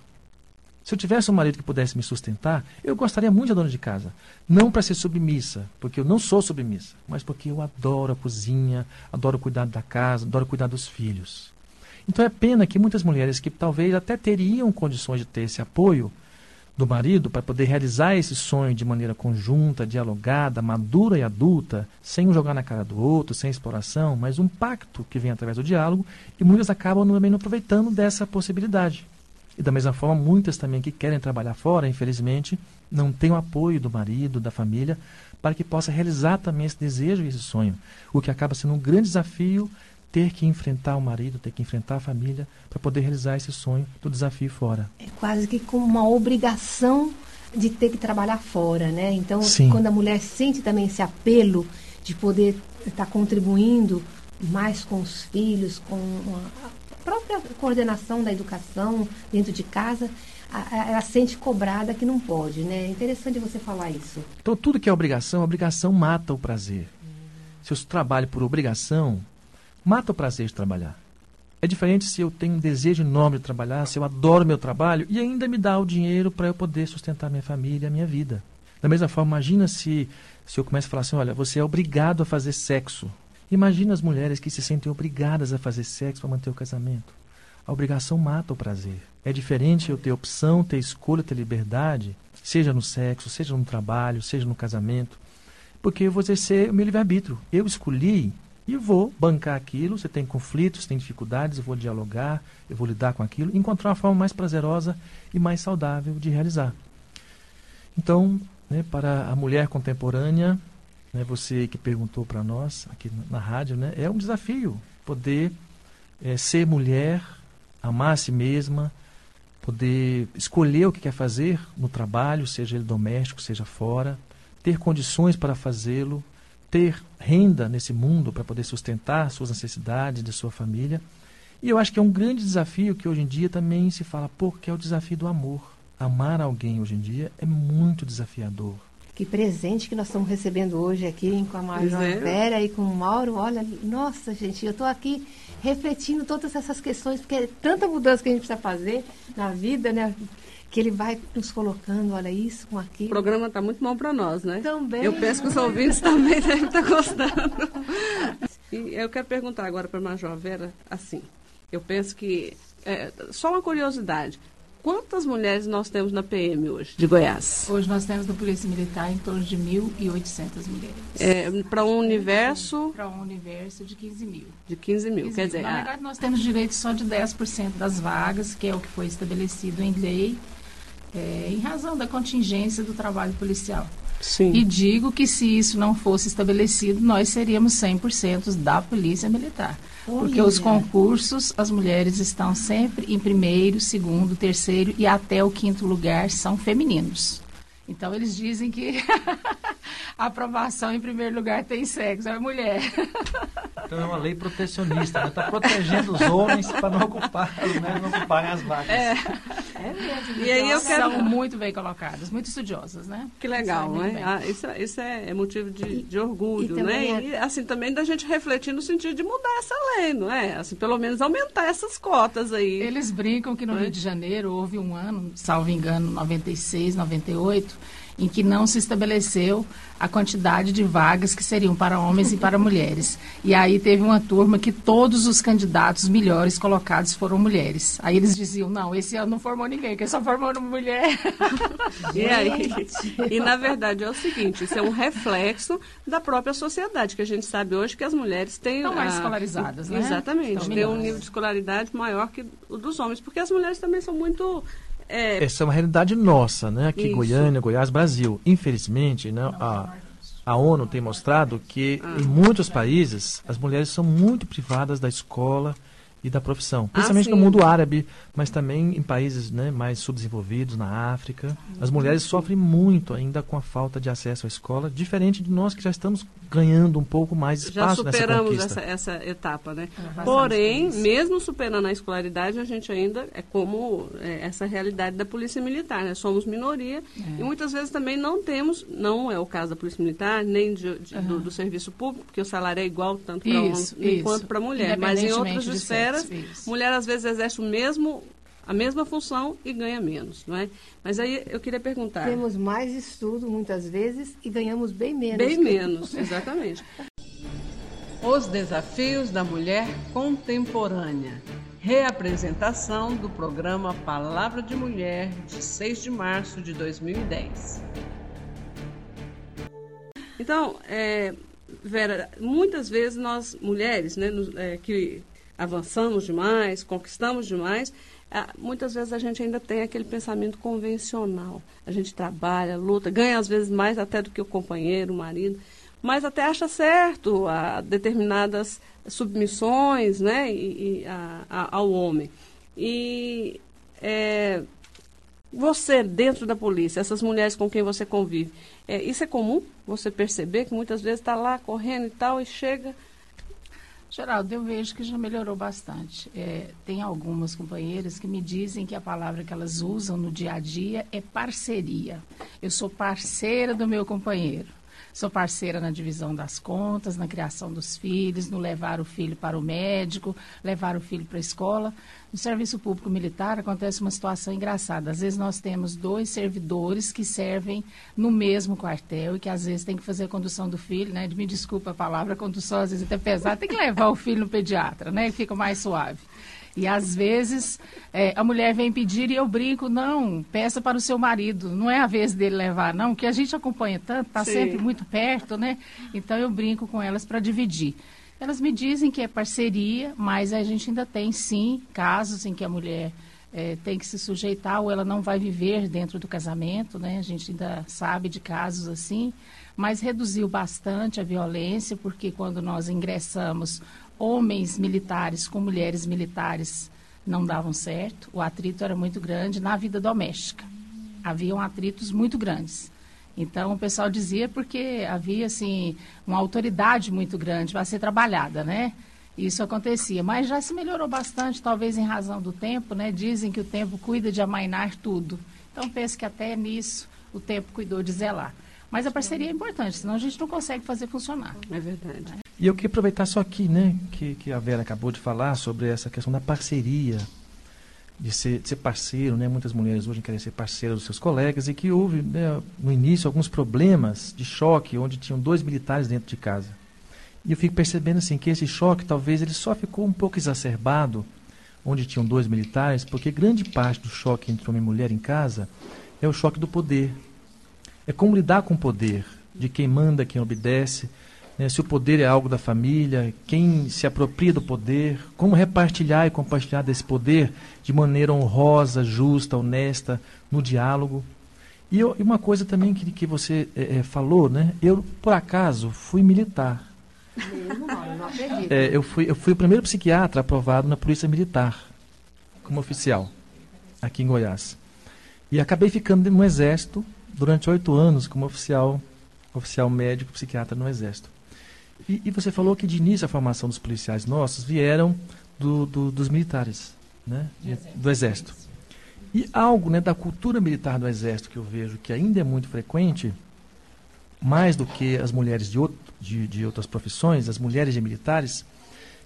Se eu tivesse um marido que pudesse me sustentar, eu gostaria muito de dona de casa. Não para ser submissa, porque eu não sou submissa, mas porque eu adoro a cozinha, adoro cuidar da casa, adoro cuidar dos filhos. Então é pena que muitas mulheres que talvez até teriam condições de ter esse apoio, do marido para poder realizar esse sonho de maneira conjunta, dialogada, madura e adulta, sem um jogar na cara do outro, sem exploração, mas um pacto que vem através do diálogo e muitas acabam também não aproveitando dessa possibilidade. E da mesma forma, muitas também que querem trabalhar fora, infelizmente, não têm o apoio do marido, da família, para que possa realizar também esse desejo e esse sonho, o que acaba sendo um grande desafio ter que enfrentar o marido, ter que enfrentar a família para poder realizar esse sonho do desafio fora. É quase que como uma obrigação de ter que trabalhar fora, né? Então, Sim. quando a mulher sente também esse apelo de poder estar contribuindo mais com os filhos, com a própria coordenação da educação dentro de casa, ela sente cobrada que não pode, né? É interessante você falar isso. Então, tudo que é obrigação, obrigação mata o prazer. Se eu trabalho por obrigação, mata o prazer de trabalhar. É diferente se eu tenho um desejo enorme de trabalhar, se eu adoro meu trabalho e ainda me dá o dinheiro para eu poder sustentar minha família, a minha vida. Da mesma forma, imagina se, se eu começo a falar assim: olha, você é obrigado a fazer sexo. Imagina as mulheres que se sentem obrigadas a fazer sexo para manter o casamento. A obrigação mata o prazer. É diferente eu ter opção, ter escolha, ter liberdade, seja no sexo, seja no trabalho, seja no casamento, porque eu vou exercer o meu livre-arbítrio. Eu escolhi e vou bancar aquilo. Você tem conflitos, tem dificuldades, eu vou dialogar, eu vou lidar com aquilo, encontrar uma forma mais prazerosa e mais saudável de realizar. Então, né, para a mulher contemporânea, né, você que perguntou para nós aqui na rádio, né, é um desafio poder é, ser mulher, amar a si mesma, poder escolher o que quer fazer no trabalho, seja ele doméstico, seja fora, ter condições para fazê-lo, ter renda nesse mundo para poder sustentar suas necessidades de sua família. E eu acho que é um grande desafio que hoje em dia também se fala pouco, que é o desafio do amor. Amar alguém hoje em dia é muito desafiador. Que presente que nós estamos recebendo hoje aqui com a Major é. Vera e com o Mauro. Olha, nossa, gente, eu estou aqui refletindo todas essas questões, porque é tanta mudança que a gente precisa fazer na vida, né? Que ele vai nos colocando, olha isso, com O aquilo. programa está muito bom para nós, né? Também. Eu penso que os ouvintes também devem estar gostando. E eu quero perguntar agora para a Major Vera, assim, eu penso que, é, só uma curiosidade, quantas mulheres nós temos na PM hoje, de Goiás? Hoje nós temos na Polícia Militar em torno de 1.800 mulheres. É, para um universo Para um universo de 15 mil. de 15 mil, 15 quer mil. dizer, Na a- verdade, nós temos direito só de 10% das vagas, que é o que foi estabelecido em lei, é, em razão da contingência do trabalho policial. Sim. E digo que se isso não fosse estabelecido, nós seríamos 100% da Polícia Militar. Porque os concursos, as mulheres estão sempre em primeiro, segundo, terceiro e até o quinto lugar são femininos. Então eles dizem que a aprovação em primeiro lugar tem sexo, é mulher. Então é uma lei protecionista, está protegendo os homens para não ocupar, as mulheres não ocuparem as vagas. É, É mesmo. E aí eu quero- São muito bem colocadas, muito estudiosas, né? que legal, Sabem né? Ah, isso é- isso é, é motivo de, de orgulho, e né? é- E assim, também da gente refletir no sentido de mudar essa lei, não é? Assim, pelo menos aumentar essas cotas aí. Eles brincam que no Né? Rio de Janeiro houve um ano, salvo engano, 96, 98, em que não se estabeleceu a quantidade de vagas que seriam para homens e para mulheres. E aí teve uma turma que todos os candidatos melhores colocados foram mulheres. Aí eles diziam, não, esse ano não formou ninguém, que só formou uma mulher. E aí, e na verdade é o seguinte, isso é um reflexo da própria sociedade, que a gente sabe hoje que as mulheres têm Estão mais a- escolarizadas, né? Exatamente, têm um nível de escolaridade maior que o dos homens, porque as mulheres também são muito é, Essa é uma realidade nossa, né? Aqui Isso. Goiânia, Goiás, Brasil. Infelizmente, né, a, a ONU tem mostrado que Ah. em muitos países as mulheres são muito privadas da escola e da profissão. Principalmente no Ah, sim. mundo árabe, mas também em países né, mais subdesenvolvidos, na África. As mulheres sofrem muito ainda com a falta de acesso à escola, diferente de nós que já estamos ganhando um pouco mais já espaço nessa superamos conquista. essa, essa etapa, né? bastante Porém, mesmo superando a escolaridade, a gente ainda é como é, essa realidade da polícia militar, né? Somos minoria É. e muitas vezes também não temos, não é o caso da polícia militar, nem de- de- do, do serviço público, porque o salário é igual tanto para homem quanto para mulher. Mas em outras esferas, mulher às vezes exerce o mesmo a mesma função e ganha menos, não é? Mas aí eu queria perguntar. Temos mais estudo muitas vezes e ganhamos bem menos. Bem menos, exatamente. Os desafios da mulher contemporânea. Reapresentação do programa Palavra de Mulher, de 6 de março de 2010. Então, é, Vera, muitas vezes nós, mulheres, né, nos- é, que avançamos demais, conquistamos demais, muitas vezes a gente ainda tem aquele pensamento convencional. A gente trabalha, luta, ganha às vezes mais até do que o companheiro, o marido, mas até acha certo a determinadas submissões né, e, e a- a- ao homem. E é, você, dentro da polícia, essas mulheres com quem você convive, é, isso é comum? Você perceber que muitas vezes está lá correndo e tal e chega. Geraldo, eu vejo que já melhorou bastante. É, tem algumas companheiras que me dizem que a palavra que elas usam no dia a dia é parceria. Eu sou parceira do meu companheiro. Sou parceira na divisão das contas, na criação dos filhos, no levar o filho para o médico, levar o filho para a escola. No serviço público militar acontece uma situação engraçada. Às vezes nós temos dois servidores que servem no mesmo quartel e que às vezes tem que fazer a condução do filho, né? Me desculpa a palavra, condução às vezes até pesada, tem que levar o filho no pediatra, né? Fica mais suave. E às vezes é, a mulher vem pedir e eu brinco, não, peça para o seu marido, não é a vez dele levar, não, que a gente acompanha tanto, está sempre muito perto, né? Então eu brinco com elas para dividir. Elas me dizem que é parceria, mas a gente ainda tem sim casos em que a mulher eh, tem que se sujeitar ou ela não vai viver dentro do casamento, né? A gente ainda sabe de casos assim, mas reduziu bastante a violência, porque quando nós ingressamos homens militares com mulheres militares não davam certo, o atrito era muito grande na vida doméstica. Haviam atritos muito grandes. Então o pessoal dizia porque havia assim uma autoridade muito grande para ser trabalhada, né? Isso acontecia, mas já se melhorou bastante, talvez em razão do tempo, né? Dizem que o tempo cuida de amainar tudo. Então penso que até nisso o tempo cuidou de zelar. Mas a parceria é importante, senão a gente não consegue fazer funcionar. É verdade. E eu queria aproveitar só aqui, né, que, que a Vera acabou de falar sobre essa questão da parceria, de ser, de ser parceiro, né? Muitas mulheres hoje querem ser parceiras dos seus colegas e que houve, né, no início, alguns problemas de choque, onde tinham dois militares dentro de casa. E eu fico percebendo assim que esse choque talvez ele só ficou um pouco exacerbado onde tinham dois militares, porque grande parte do choque entre homem e mulher em casa é o choque do poder. É como lidar com o poder, de quem manda, quem obedece, né, se o poder é algo da família, quem se apropria do poder, como repartilhar e compartilhar desse poder de maneira honrosa, justa, honesta, no diálogo. E, eu, e uma coisa também que, que você é, falou, né? Eu, por acaso, fui militar. É, eu, fui, eu fui o primeiro psiquiatra aprovado na Polícia Militar, como oficial, aqui em Goiás. E acabei ficando no Exército durante oito anos como oficial, oficial médico psiquiatra no Exército. E, e, você falou que de início a formação dos policiais nossos vieram do, do, dos militares, né? do Exército. E algo né, da cultura militar do Exército que eu vejo que ainda é muito frequente, mais do que as mulheres de, outro, de, de outras profissões, as mulheres de militares,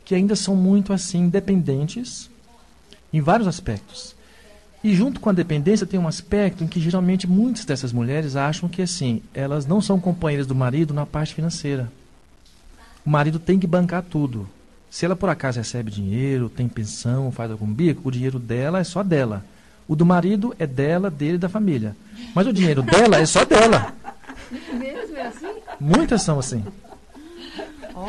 que ainda são muito assim independentes em vários aspectos. E junto com a dependência tem um aspecto em que geralmente muitas dessas mulheres acham que assim, elas não são companheiras do marido na parte financeira. O marido tem que bancar tudo. Se ela por acaso recebe dinheiro, tem pensão, faz algum bico, o dinheiro dela é só dela. O do marido é dela, dele e da família. Mas o dinheiro dela é só dela. Mesmo é assim? Muitas são assim.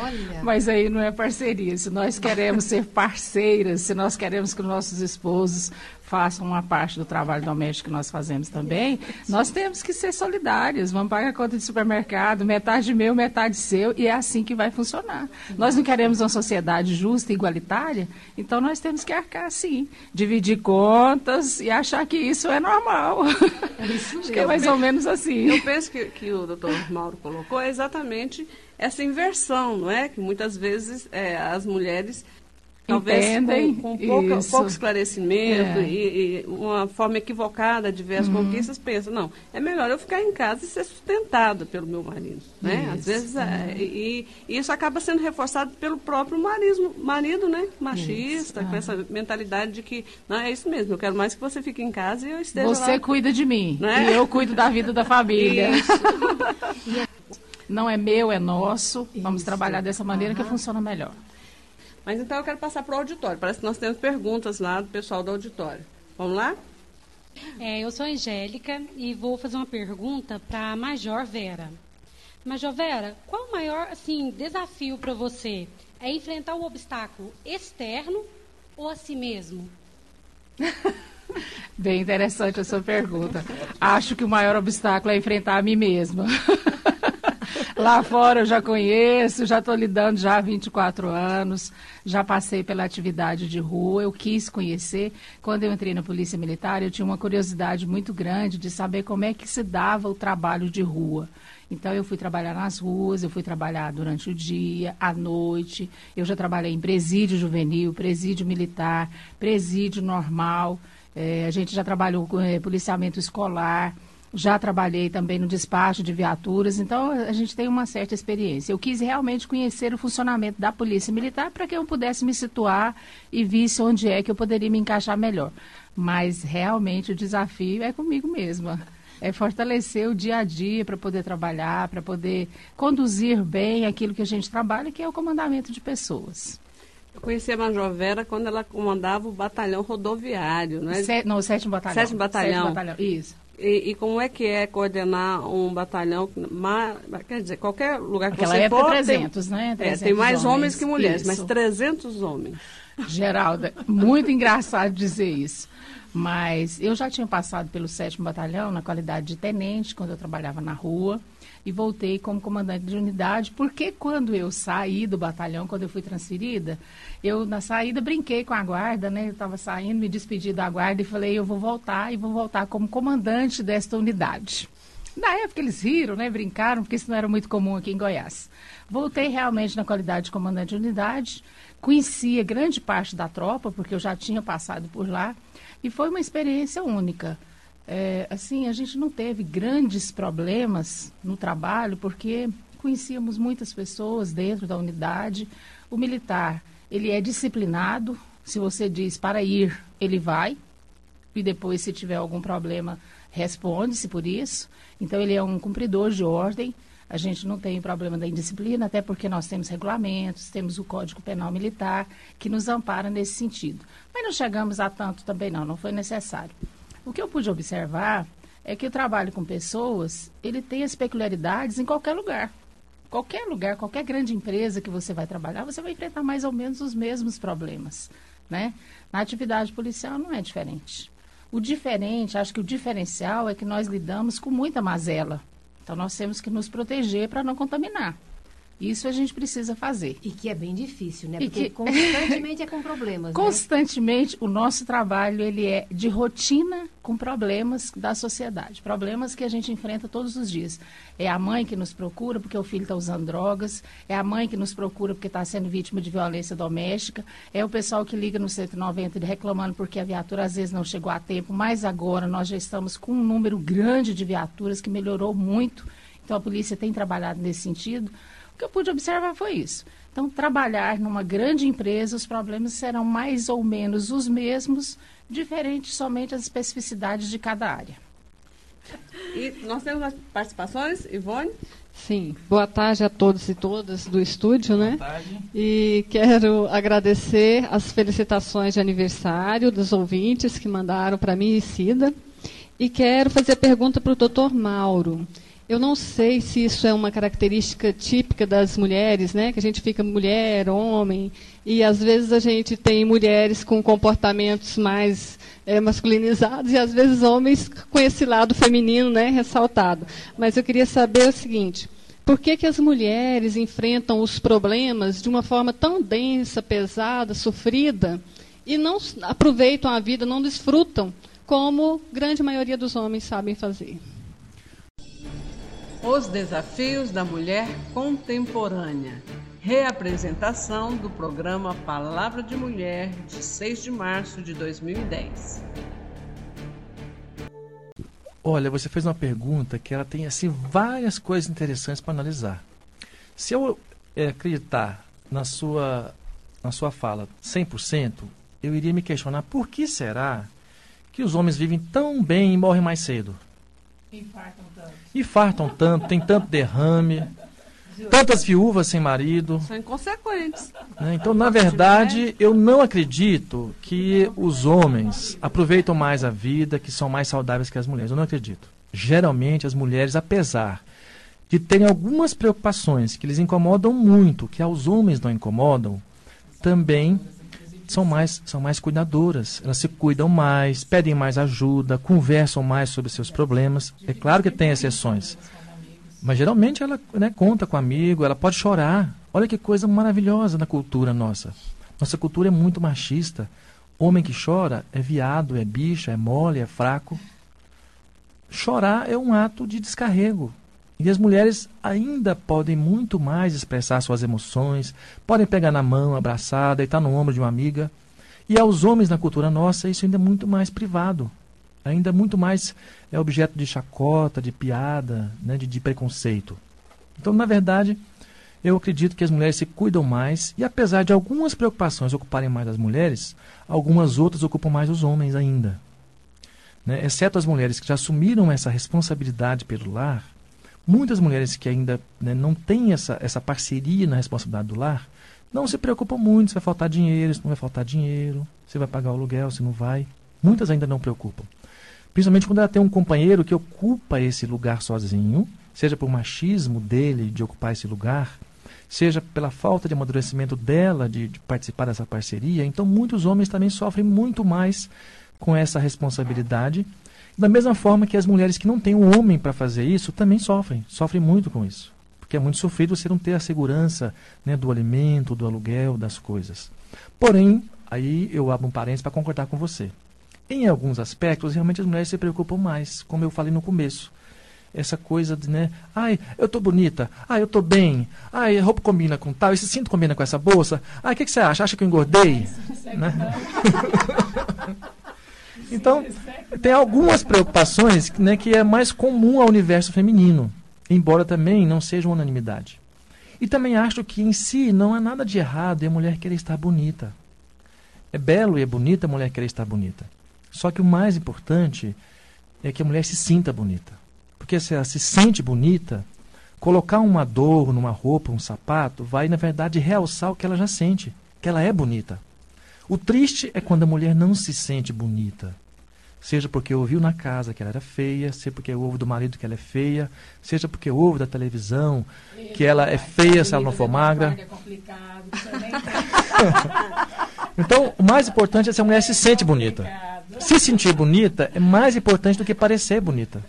Olha. Mas aí não é parceria. Se nós queremos ser parceiras, se nós queremos que os nossos esposos façam uma parte do trabalho doméstico que nós fazemos também, nós temos que ser solidários. Vamos pagar a conta de supermercado, metade meu, metade seu, e é assim que vai funcionar. Nós não queremos uma sociedade justa e igualitária, então nós temos que arcar assim, dividir contas e achar que isso é normal. É isso Acho que é mais ou menos assim. Eu penso que, que o doutor Mauro colocou é exatamente essa inversão, não é? Que muitas vezes é, as mulheres talvez Entendem com, com pouca, pouco esclarecimento É. e, e uma forma equivocada de ver as Uhum. conquistas, pensa, não, é melhor eu ficar em casa e ser sustentada pelo meu marido. Né? Às Isso, vezes, é, e, e isso acaba sendo reforçado pelo próprio marido, marido né? machista, Isso, com ah. essa mentalidade de que, não, é isso mesmo, eu quero mais que você fique em casa e eu esteja Você lá. cuida de mim Né? e eu cuido da vida da família. Isso. Não é meu, é nosso. Vamos Isso. trabalhar dessa maneira que Aham. funciona melhor. Mas então eu quero passar para o auditório. Parece que nós temos perguntas lá do pessoal do auditório. Vamos lá? É, eu sou a Angélica e vou fazer uma pergunta para a Major Vera. Major Vera, qual o maior assim, desafio para você? É enfrentar o obstáculo externo ou a si mesmo? Bem interessante a sua pergunta. Acho que o maior obstáculo é enfrentar a mim mesma. Lá fora eu já conheço, já estou lidando já há 24 anos, já passei pela atividade de rua, eu quis conhecer. Quando eu entrei na Polícia Militar, eu tinha uma curiosidade muito grande de saber como é que se dava o trabalho de rua. Então eu fui trabalhar nas ruas, eu fui trabalhar durante o dia, à noite. Eu já trabalhei em presídio juvenil, presídio militar, presídio normal. Eh, a gente já trabalhou com eh, policiamento escolar. Já trabalhei também no despacho de viaturas, então a gente tem uma certa experiência. Eu quis realmente conhecer o funcionamento da Polícia Militar para que eu pudesse me situar e visse onde é que eu poderia me encaixar melhor. Mas realmente o desafio é comigo mesma. É fortalecer o dia a dia para poder trabalhar, para poder conduzir bem aquilo que a gente trabalha, que é o comandamento de pessoas. Eu conheci a Major Vera quando ela comandava o batalhão rodoviário, né? Se, não, o sétimo batalhão. Sétimo batalhão. Sétimo batalhão, isso. E, e como é que é coordenar um batalhão? Quer dizer, qualquer lugar que Naquela você época, for... 300, tem, né? é, 300 tem mais homens, homens, que mulheres, isso. mas 300 homens. Geralda, muito engraçado dizer isso. Mas eu já tinha passado pelo 7 Batalhão na qualidade de tenente, quando eu trabalhava na rua, e voltei como comandante de unidade, porque quando eu saí do batalhão, quando eu fui transferida, eu na saída brinquei com a guarda, né? Eu estava saindo, me despedi da guarda e falei, eu vou voltar e vou voltar como comandante desta unidade. Na época eles riram, né? Brincaram, porque isso não era muito comum aqui em Goiás. Voltei realmente na qualidade de comandante de unidade, conhecia grande parte da tropa, porque eu já tinha passado por lá, e foi uma experiência única. É, assim, a gente não teve grandes problemas no trabalho, porque conhecíamos muitas pessoas dentro da unidade. O militar, ele é disciplinado, se você diz para ir, ele vai, e depois, se tiver algum problema, responde-se por isso. Então, ele é um cumpridor de ordem. A gente não tem problema da indisciplina, até porque nós temos regulamentos, temos o Código Penal Militar, que nos ampara nesse sentido. Mas não chegamos a tanto também não, não foi necessário. O que eu pude observar é que o trabalho com pessoas, ele tem as peculiaridades em qualquer lugar. Qualquer lugar, qualquer grande empresa que você vai trabalhar, você vai enfrentar mais ou menos os mesmos problemas, né? Na atividade policial não é diferente. O diferente, acho que o diferencial é que nós lidamos com muita mazela. Então nós temos que nos proteger para não contaminar. Isso a gente precisa fazer. E que é bem difícil, né? Porque que... constantemente é com problemas. Né? Constantemente, né? o nosso trabalho ele é de rotina com problemas da sociedade. Problemas que a gente enfrenta todos os dias. É a mãe que nos procura porque o filho está usando drogas. É a mãe que nos procura porque está sendo vítima de violência doméstica. É o pessoal que liga no 190 reclamando porque a viatura às vezes não chegou a tempo. Mas agora nós já estamos com um número grande de viaturas que melhorou muito. Então a polícia tem trabalhado nesse sentido que eu pude observar foi isso. Então, trabalhar numa grande empresa, os problemas serão mais ou menos os mesmos, diferentes somente as especificidades de cada área. E nós temos as participações, Ivone? Sim, boa tarde a todos e todas do estúdio, né? Boa tarde. E quero agradecer as felicitações de aniversário dos ouvintes que mandaram para mim e Cida. E quero fazer a pergunta para o doutor Mauro. Eu não sei se isso é uma característica típica das mulheres, né? Que a gente fica mulher, homem, e às vezes a gente tem mulheres com comportamentos mais é, masculinizados e às vezes homens com esse lado feminino, né? Ressaltado. Mas eu queria saber o seguinte: por que, que as mulheres enfrentam os problemas de uma forma tão densa, pesada, sofrida, e não aproveitam a vida, não desfrutam como grande maioria dos homens sabem fazer? Os desafios da mulher contemporânea. Reapresentação do programa Palavra de Mulher de 6 de março de 2010. Olha, você fez uma pergunta que ela tem assim várias coisas interessantes para analisar. Se eu é, acreditar na sua na sua fala 100%, eu iria me questionar por que será que os homens vivem tão bem e morrem mais cedo? Infartam tanto. Infartam tanto, tem tanto derrame, tantas viúvas sem marido. São inconsequentes. Né? Então, na verdade, eu não acredito que os homens aproveitam mais a vida, que são mais saudáveis que as mulheres. Eu não acredito. Geralmente, as mulheres, apesar de terem algumas preocupações que lhes incomodam muito, que aos homens não incomodam, também são mais, são mais cuidadoras, elas se cuidam mais, pedem mais ajuda, conversam mais sobre seus problemas. É claro que tem exceções, mas geralmente ela né, conta com amigo, ela pode chorar. Olha que coisa maravilhosa na cultura nossa. Nossa cultura é muito machista. Homem que chora é viado, é bicha, é mole, é fraco. Chorar é um ato de descarrego. E as mulheres ainda podem muito mais expressar suas emoções, podem pegar na mão, abraçar, deitar no ombro de uma amiga. E aos homens na cultura nossa, isso ainda é muito mais privado. Ainda muito mais é objeto de chacota, de piada, né, de, de preconceito. Então, na verdade, eu acredito que as mulheres se cuidam mais e, apesar de algumas preocupações ocuparem mais as mulheres, algumas outras ocupam mais os homens ainda. Né? Exceto as mulheres que já assumiram essa responsabilidade pelo lar, Muitas mulheres que ainda né, não têm essa, essa parceria na responsabilidade do lar, não se preocupam muito se vai faltar dinheiro, se não vai faltar dinheiro, se vai pagar o aluguel, se não vai. Muitas ainda não preocupam. Principalmente quando ela tem um companheiro que ocupa esse lugar sozinho, seja por machismo dele de ocupar esse lugar, seja pela falta de amadurecimento dela de, de participar dessa parceria. Então, muitos homens também sofrem muito mais com essa responsabilidade. Da mesma forma que as mulheres que não têm um homem para fazer isso também sofrem, sofrem muito com isso. Porque é muito sofrido você não ter a segurança né, do alimento, do aluguel, das coisas. Porém, aí eu abro um parênteses para concordar com você. Em alguns aspectos, realmente as mulheres se preocupam mais, como eu falei no começo essa coisa de, né? Ai, eu tô bonita. Ai, eu tô bem. Ai, a roupa combina com tal. Esse cinto combina com essa bolsa. Ai, o que, que você acha? Acha que eu engordei? Né? então, tem algumas preocupações né, que é mais comum ao universo feminino, embora também não seja uma unanimidade. E também acho que em si não há nada de errado em a mulher querer estar bonita. É belo e é bonita a mulher querer estar bonita. Só que o mais importante é que a mulher se sinta bonita porque se ela se sente bonita, colocar um adorno numa roupa, um sapato, vai, na verdade, realçar o que ela já sente, que ela é bonita. O triste é quando a mulher não se sente bonita. Seja porque ouviu na casa que ela era feia, seja porque ouve do marido que ela é feia, seja porque ouve da televisão que ela é feia se ela não for magra. então, o mais importante é se a mulher se sente bonita. Se sentir bonita é mais importante do que parecer bonita.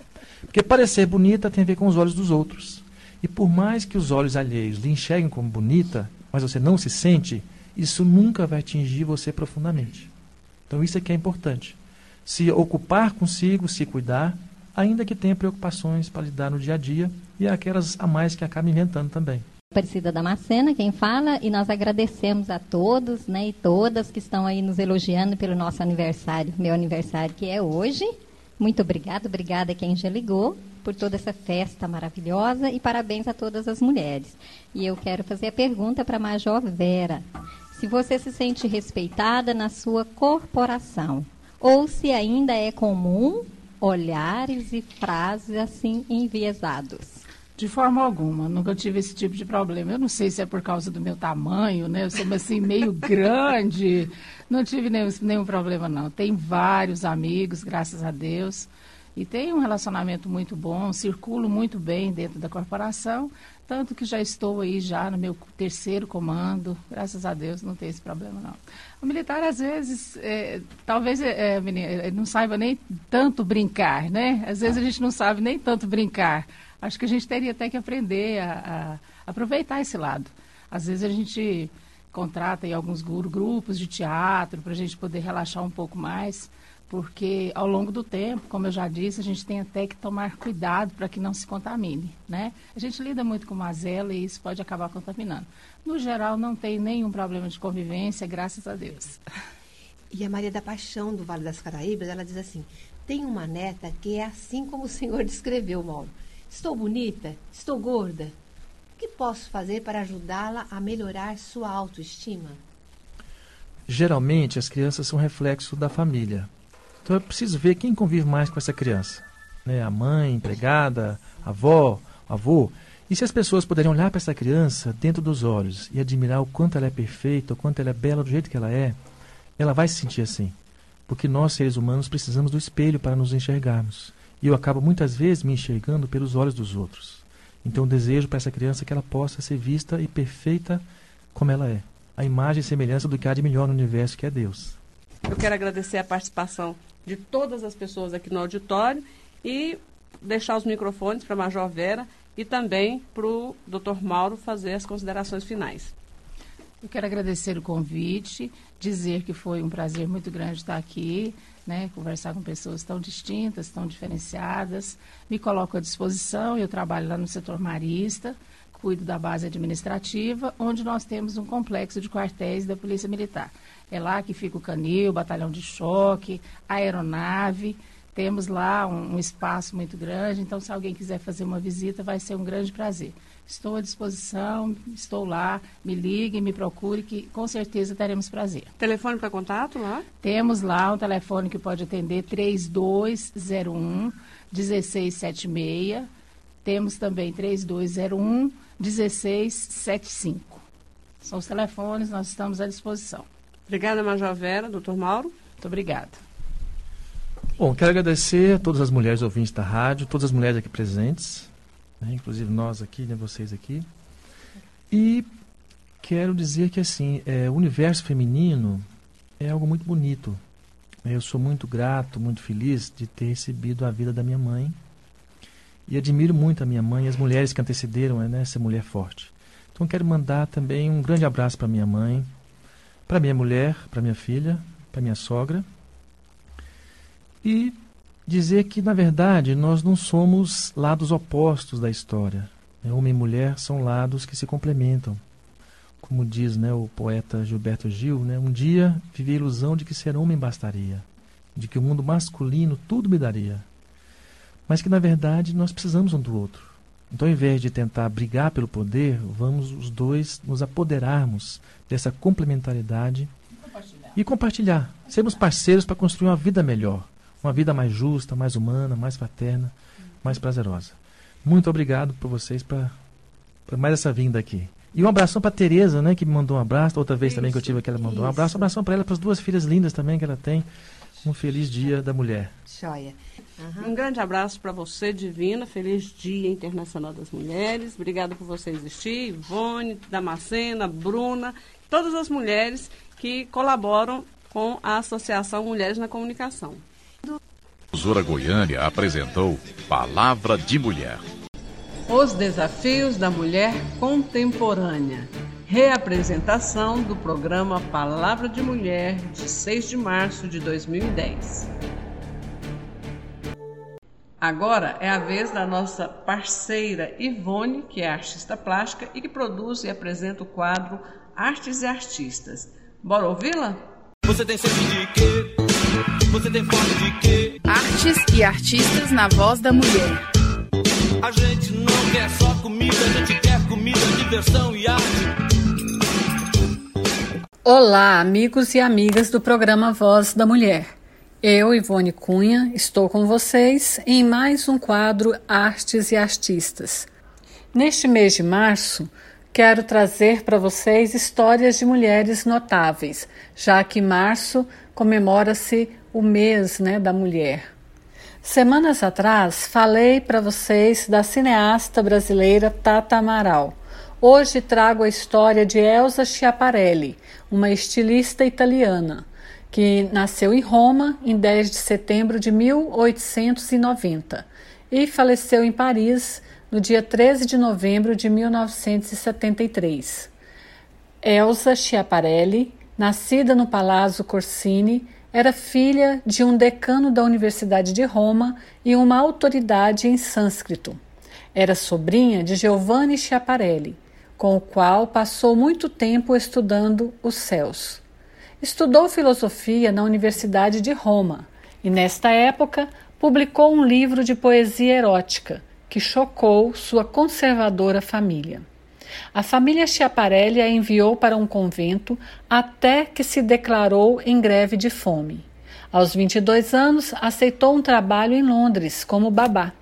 Porque parecer bonita tem a ver com os olhos dos outros. E por mais que os olhos alheios lhe enxerguem como bonita, mas você não se sente, isso nunca vai atingir você profundamente. Então isso é que é importante. Se ocupar consigo, se cuidar, ainda que tenha preocupações para lidar no dia a dia e aquelas a mais que acaba inventando também. Aparecida Damascena, quem fala, e nós agradecemos a todos né, e todas que estão aí nos elogiando pelo nosso aniversário, meu aniversário que é hoje. Muito obrigada, obrigada a quem já ligou por toda essa festa maravilhosa e parabéns a todas as mulheres. E eu quero fazer a pergunta para a Major Vera. Se você se sente respeitada na sua corporação ou se ainda é comum olhares e frases assim enviesados. De forma alguma, nunca tive esse tipo de problema. Eu não sei se é por causa do meu tamanho, né? Eu sou assim meio grande. Não tive nenhum, nenhum problema, não. Tem vários amigos, graças a Deus. E tenho um relacionamento muito bom, circulo muito bem dentro da corporação, tanto que já estou aí já no meu terceiro comando, graças a Deus não tem esse problema não. O militar às vezes, é, talvez é, é não saiba nem tanto brincar, né? Às vezes a gente não sabe nem tanto brincar acho que a gente teria até que aprender a, a aproveitar esse lado. Às vezes a gente contrata em alguns grupos de teatro para a gente poder relaxar um pouco mais, porque ao longo do tempo, como eu já disse, a gente tem até que tomar cuidado para que não se contamine, né? A gente lida muito com mazela e isso pode acabar contaminando. No geral, não tem nenhum problema de convivência, graças a Deus. E a Maria da Paixão, do Vale das Caraíbas, ela diz assim, tem uma neta que é assim como o senhor descreveu, Mauro Estou bonita? Estou gorda? O que posso fazer para ajudá-la a melhorar sua autoestima? Geralmente, as crianças são reflexo da família. Então, é preciso ver quem convive mais com essa criança. Né? A mãe, a empregada, a avó, o avô. E se as pessoas puderem olhar para essa criança dentro dos olhos e admirar o quanto ela é perfeita, o quanto ela é bela do jeito que ela é, ela vai se sentir assim. Porque nós, seres humanos, precisamos do espelho para nos enxergarmos. E eu acabo muitas vezes me enxergando pelos olhos dos outros. Então desejo para essa criança que ela possa ser vista e perfeita como ela é. A imagem e semelhança do que há de melhor no universo, que é Deus. Eu quero agradecer a participação de todas as pessoas aqui no auditório e deixar os microfones para a Major Vera e também para o Dr. Mauro fazer as considerações finais. Eu quero agradecer o convite, dizer que foi um prazer muito grande estar aqui né, conversar com pessoas tão distintas, tão diferenciadas. Me coloco à disposição, eu trabalho lá no setor marista, cuido da base administrativa, onde nós temos um complexo de quartéis da Polícia Militar. É lá que fica o canil, batalhão de choque, a aeronave. Temos lá um, um espaço muito grande, então se alguém quiser fazer uma visita, vai ser um grande prazer. Estou à disposição, estou lá, me ligue, me procure, que com certeza teremos prazer. Telefone para contato lá? Temos lá um telefone que pode atender 3201 1676. Temos também 3201 1675. São os telefones, nós estamos à disposição. Obrigada, Major Vera. Doutor Mauro? Muito obrigada. Bom, quero agradecer a todas as mulheres ouvintes da rádio, todas as mulheres aqui presentes né? inclusive nós aqui, né, vocês aqui. E quero dizer que assim, é, o universo feminino é algo muito bonito. Eu sou muito grato, muito feliz de ter recebido a vida da minha mãe. E admiro muito a minha mãe e as mulheres que antecederam né, essa mulher forte. Então quero mandar também um grande abraço para minha mãe, para minha mulher, para minha filha, para minha sogra. E dizer que, na verdade, nós não somos lados opostos da história. Homem e mulher são lados que se complementam como diz né, o poeta Gilberto Gil, né, um dia vivi a ilusão de que ser homem bastaria, de que o mundo masculino tudo me daria. Mas que, na verdade, nós precisamos um do outro. Então, ao invés de tentar brigar pelo poder, vamos os dois nos apoderarmos dessa complementaridade compartilhar. e compartilhar. Sermos parceiros para construir uma vida melhor, uma vida mais justa, mais humana, mais fraterna, mais prazerosa. Muito obrigado por vocês para mais essa vinda aqui. E um abração para Tereza, né, que me mandou um abraço. Outra vez isso, também que eu tive aqui, ela mandou isso. um abraço. Um abração para ela, para as duas filhas lindas também que ela tem. Um feliz dia da mulher. Joia. Uhum. Um grande abraço para você, Divina. Feliz Dia Internacional das Mulheres. Obrigada por você existir. Ivone, Damascena, Bruna, todas as mulheres que colaboram com a Associação Mulheres na Comunicação. Zora Goiânia apresentou Palavra de Mulher. Os desafios da mulher contemporânea. Reapresentação do programa Palavra de Mulher de 6 de março de 2010. Agora é a vez da nossa parceira Ivone, que é artista plástica e que produz e apresenta o quadro Artes e Artistas. Bora ouvi-la? Você tem sede de quê? Você tem fome de quê? Artes e artistas na voz da mulher. A gente não quer só comida, a gente quer comida, diversão e arte. Olá, amigos e amigas do programa Voz da Mulher. Eu, Ivone Cunha, estou com vocês em mais um quadro Artes e Artistas. Neste mês de março, quero trazer para vocês histórias de mulheres notáveis, já que março comemora-se o mês né, da mulher. Semanas atrás falei para vocês da cineasta brasileira Tata Amaral. Hoje trago a história de Elsa Schiaparelli, uma estilista italiana, que nasceu em Roma em 10 de setembro de 1890 e faleceu em Paris no dia 13 de novembro de 1973. Elsa Schiaparelli, nascida no Palazzo Corsini, era filha de um decano da Universidade de Roma e uma autoridade em sânscrito. Era sobrinha de Giovanni Schiaparelli, com o qual passou muito tempo estudando os céus. Estudou filosofia na Universidade de Roma e, nesta época, publicou um livro de poesia erótica que chocou sua conservadora família. A família Schiaparelli a enviou para um convento até que se declarou em greve de fome. Aos 22 anos, aceitou um trabalho em Londres como babá.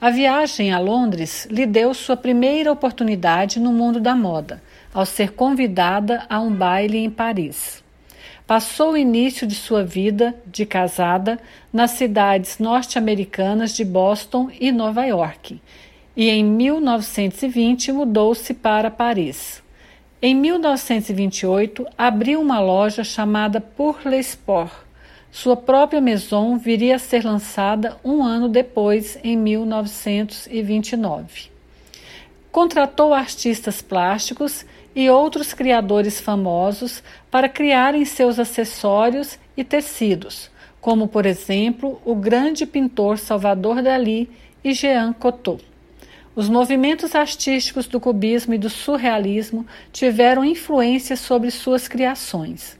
A viagem a Londres lhe deu sua primeira oportunidade no mundo da moda, ao ser convidada a um baile em Paris. Passou o início de sua vida de casada nas cidades norte-americanas de Boston e Nova York e em 1920 mudou-se para Paris. Em 1928 abriu uma loja chamada Pour le Sport. Sua própria maison viria a ser lançada um ano depois, em 1929. Contratou artistas plásticos e outros criadores famosos para criarem seus acessórios e tecidos, como, por exemplo, o grande pintor Salvador Dalí e Jean Cocteau. Os movimentos artísticos do cubismo e do surrealismo tiveram influência sobre suas criações.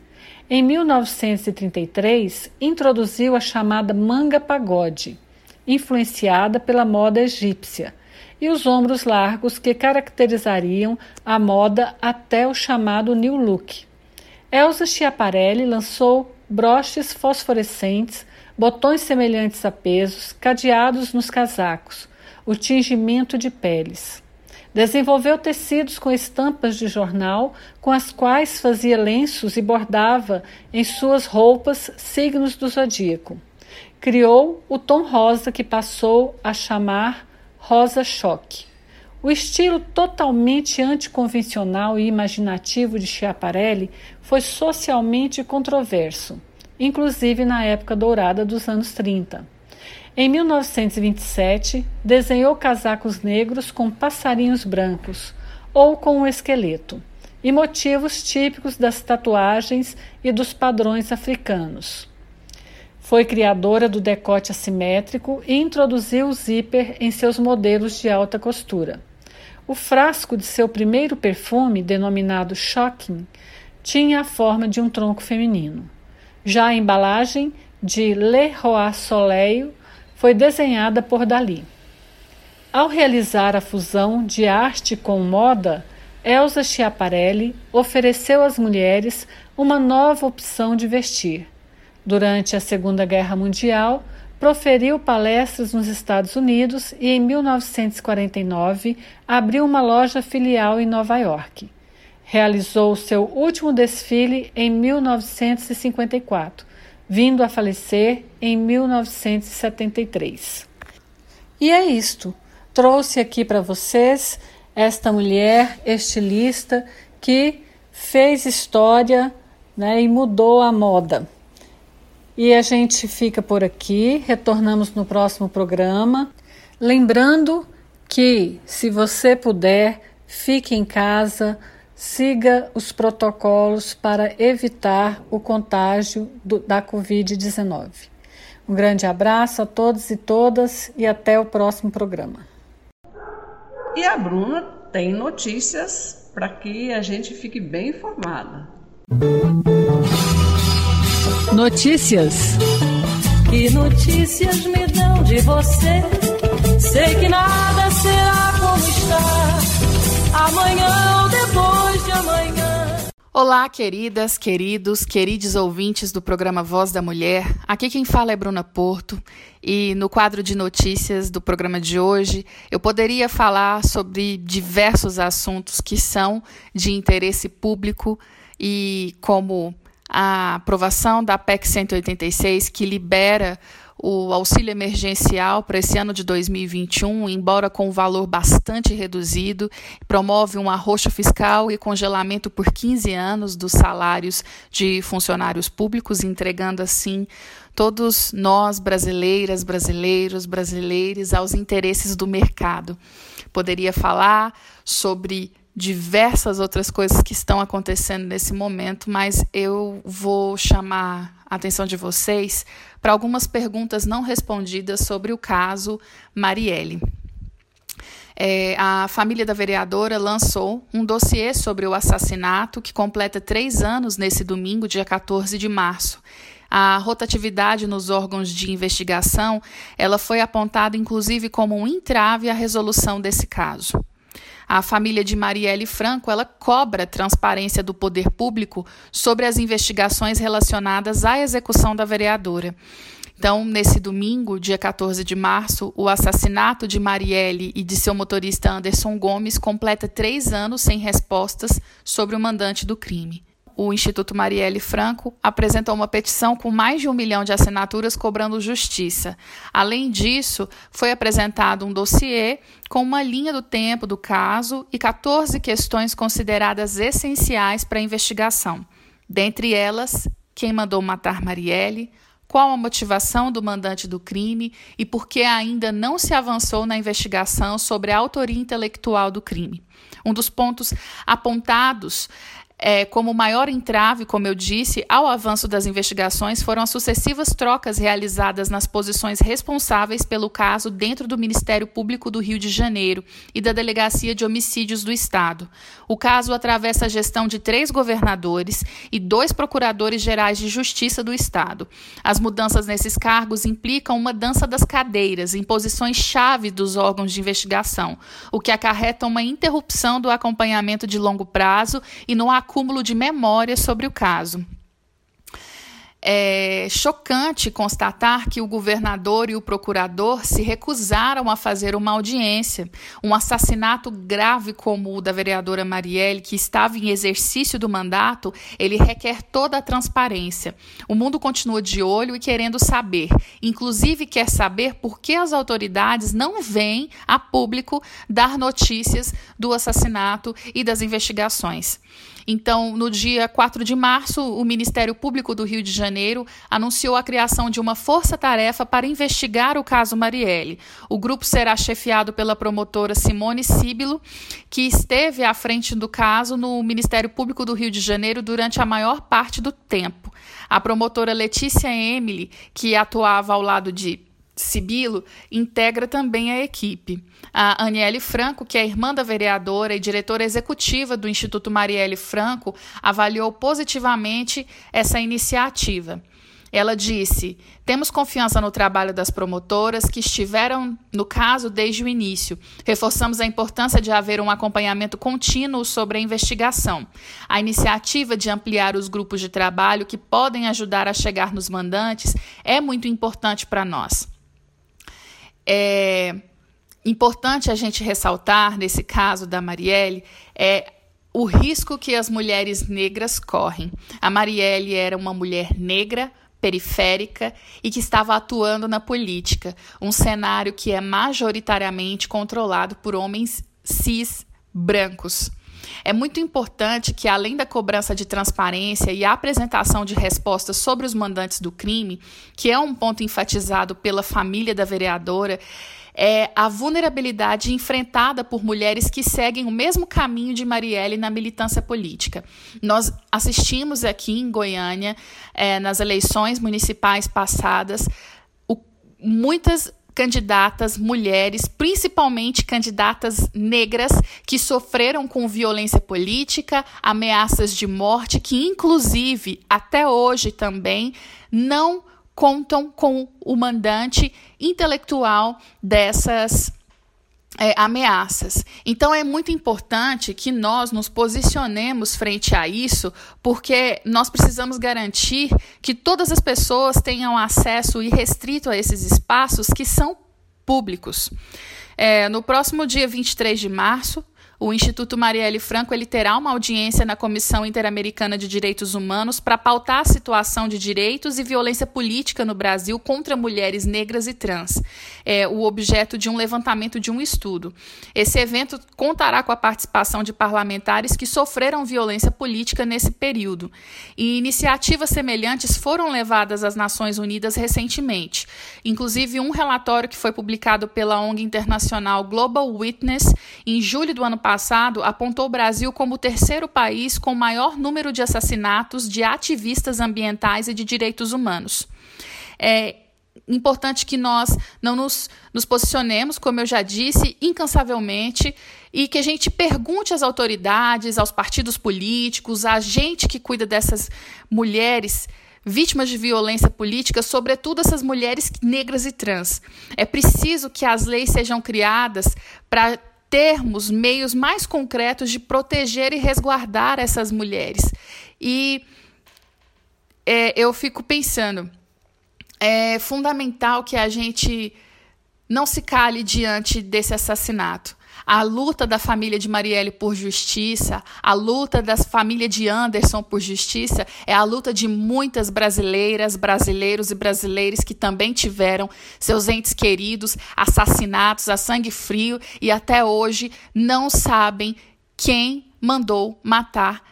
Em 1933, introduziu a chamada manga pagode, influenciada pela moda egípcia, e os ombros largos que caracterizariam a moda até o chamado New Look. Elsa Schiaparelli lançou broches fosforescentes, botões semelhantes a pesos, cadeados nos casacos, o tingimento de peles. Desenvolveu tecidos com estampas de jornal, com as quais fazia lenços e bordava em suas roupas signos do zodíaco. Criou o tom rosa que passou a chamar rosa choque. O estilo totalmente anticonvencional e imaginativo de Schiaparelli foi socialmente controverso, inclusive na época dourada dos anos 30. Em 1927, desenhou casacos negros com passarinhos brancos ou com um esqueleto, e motivos típicos das tatuagens e dos padrões africanos. Foi criadora do decote assimétrico e introduziu o zíper em seus modelos de alta costura. O frasco de seu primeiro perfume, denominado Shocking, tinha a forma de um tronco feminino. Já a embalagem de Le Roi Soleil foi desenhada por Dali. Ao realizar a fusão de arte com moda, Elsa Schiaparelli ofereceu às mulheres uma nova opção de vestir. Durante a Segunda Guerra Mundial, proferiu palestras nos Estados Unidos e, em 1949, abriu uma loja filial em Nova York. Realizou seu último desfile em 1954, vindo a falecer em 1973. E é isto. Trouxe aqui para vocês esta mulher estilista que fez história né, e mudou a moda. E a gente fica por aqui, retornamos no próximo programa. Lembrando que, se você puder, fique em casa, siga os protocolos para evitar o contágio do, da Covid-19. Um grande abraço a todos e todas e até o próximo programa. E a Bruna tem notícias para que a gente fique bem informada. Notícias. Que notícias me dão de você? Sei que nada será como está amanhã Olá, queridas, queridos, queridos ouvintes do programa Voz da Mulher. Aqui quem fala é Bruna Porto e no quadro de notícias do programa de hoje eu poderia falar sobre diversos assuntos que são de interesse público e como a aprovação da PEC 186, que libera o auxílio emergencial para esse ano de 2021, embora com um valor bastante reduzido, promove um arroxo fiscal e congelamento por 15 anos dos salários de funcionários públicos, entregando assim todos nós brasileiras, brasileiros, brasileiros aos interesses do mercado. Poderia falar sobre diversas outras coisas que estão acontecendo nesse momento, mas eu vou chamar a atenção de vocês para algumas perguntas não respondidas sobre o caso Marielle. É, a família da vereadora lançou um dossiê sobre o assassinato que completa três anos nesse domingo, dia 14 de março. A rotatividade nos órgãos de investigação ela foi apontada inclusive como um entrave à resolução desse caso. A família de Marielle Franco ela cobra transparência do poder público sobre as investigações relacionadas à execução da vereadora. Então, nesse domingo, dia 14 de março, o assassinato de Marielle e de seu motorista Anderson Gomes completa três anos sem respostas sobre o mandante do crime o Instituto Marielle Franco apresentou uma petição com mais de um milhão de assinaturas cobrando justiça. Além disso, foi apresentado um dossiê com uma linha do tempo do caso e 14 questões consideradas essenciais para a investigação. Dentre elas, quem mandou matar Marielle, qual a motivação do mandante do crime e por que ainda não se avançou na investigação sobre a autoria intelectual do crime. Um dos pontos apontados é, como maior entrave, como eu disse, ao avanço das investigações foram as sucessivas trocas realizadas nas posições responsáveis pelo caso dentro do Ministério Público do Rio de Janeiro e da Delegacia de Homicídios do Estado. O caso atravessa a gestão de três governadores e dois procuradores gerais de justiça do Estado. As mudanças nesses cargos implicam uma dança das cadeiras em posições-chave dos órgãos de investigação, o que acarreta uma interrupção do acompanhamento de longo prazo e no acúmulo de memórias sobre o caso. é chocante constatar que o governador e o procurador se recusaram a fazer uma audiência. Um assassinato grave como o da vereadora Marielle, que estava em exercício do mandato, ele requer toda a transparência. O mundo continua de olho e querendo saber. Inclusive, quer saber por que as autoridades não vêm a público dar notícias do assassinato e das investigações. Então, no dia 4 de março, o Ministério Público do Rio de Janeiro anunciou a criação de uma força-tarefa para investigar o caso Marielle. O grupo será chefiado pela promotora Simone Síbilo, que esteve à frente do caso no Ministério Público do Rio de Janeiro durante a maior parte do tempo. A promotora Letícia Emily, que atuava ao lado de Sibilo integra também a equipe. A Aniele Franco, que é irmã da vereadora e diretora executiva do Instituto Marielle Franco, avaliou positivamente essa iniciativa. Ela disse: Temos confiança no trabalho das promotoras que estiveram no caso desde o início. Reforçamos a importância de haver um acompanhamento contínuo sobre a investigação. A iniciativa de ampliar os grupos de trabalho que podem ajudar a chegar nos mandantes é muito importante para nós. É importante a gente ressaltar, nesse caso da Marielle, é o risco que as mulheres negras correm. A Marielle era uma mulher negra, periférica e que estava atuando na política, um cenário que é majoritariamente controlado por homens cis brancos. É muito importante que, além da cobrança de transparência e a apresentação de respostas sobre os mandantes do crime, que é um ponto enfatizado pela família da vereadora, é a vulnerabilidade enfrentada por mulheres que seguem o mesmo caminho de Marielle na militância política. Nós assistimos aqui em Goiânia, é, nas eleições municipais passadas, o, muitas candidatas mulheres, principalmente candidatas negras, que sofreram com violência política, ameaças de morte, que inclusive até hoje também não contam com o mandante intelectual dessas é, ameaças. Então é muito importante que nós nos posicionemos frente a isso, porque nós precisamos garantir que todas as pessoas tenham acesso irrestrito a esses espaços que são públicos. É, no próximo dia 23 de março, o Instituto Marielle Franco ele terá uma audiência na Comissão Interamericana de Direitos Humanos para pautar a situação de direitos e violência política no Brasil contra mulheres negras e trans. É o objeto de um levantamento de um estudo. Esse evento contará com a participação de parlamentares que sofreram violência política nesse período. E iniciativas semelhantes foram levadas às Nações Unidas recentemente. Inclusive, um relatório que foi publicado pela ONG internacional Global Witness em julho do ano passado passado apontou o Brasil como o terceiro país com maior número de assassinatos de ativistas ambientais e de direitos humanos. É importante que nós não nos, nos posicionemos, como eu já disse, incansavelmente e que a gente pergunte às autoridades, aos partidos políticos, à gente que cuida dessas mulheres vítimas de violência política, sobretudo essas mulheres negras e trans. É preciso que as leis sejam criadas para termos meios mais concretos de proteger e resguardar essas mulheres. E é, eu fico pensando, é fundamental que a gente não se cale diante desse assassinato a luta da família de Marielle por justiça, a luta da família de Anderson por justiça, é a luta de muitas brasileiras, brasileiros e brasileiras que também tiveram seus entes queridos assassinados a sangue frio e até hoje não sabem quem mandou matar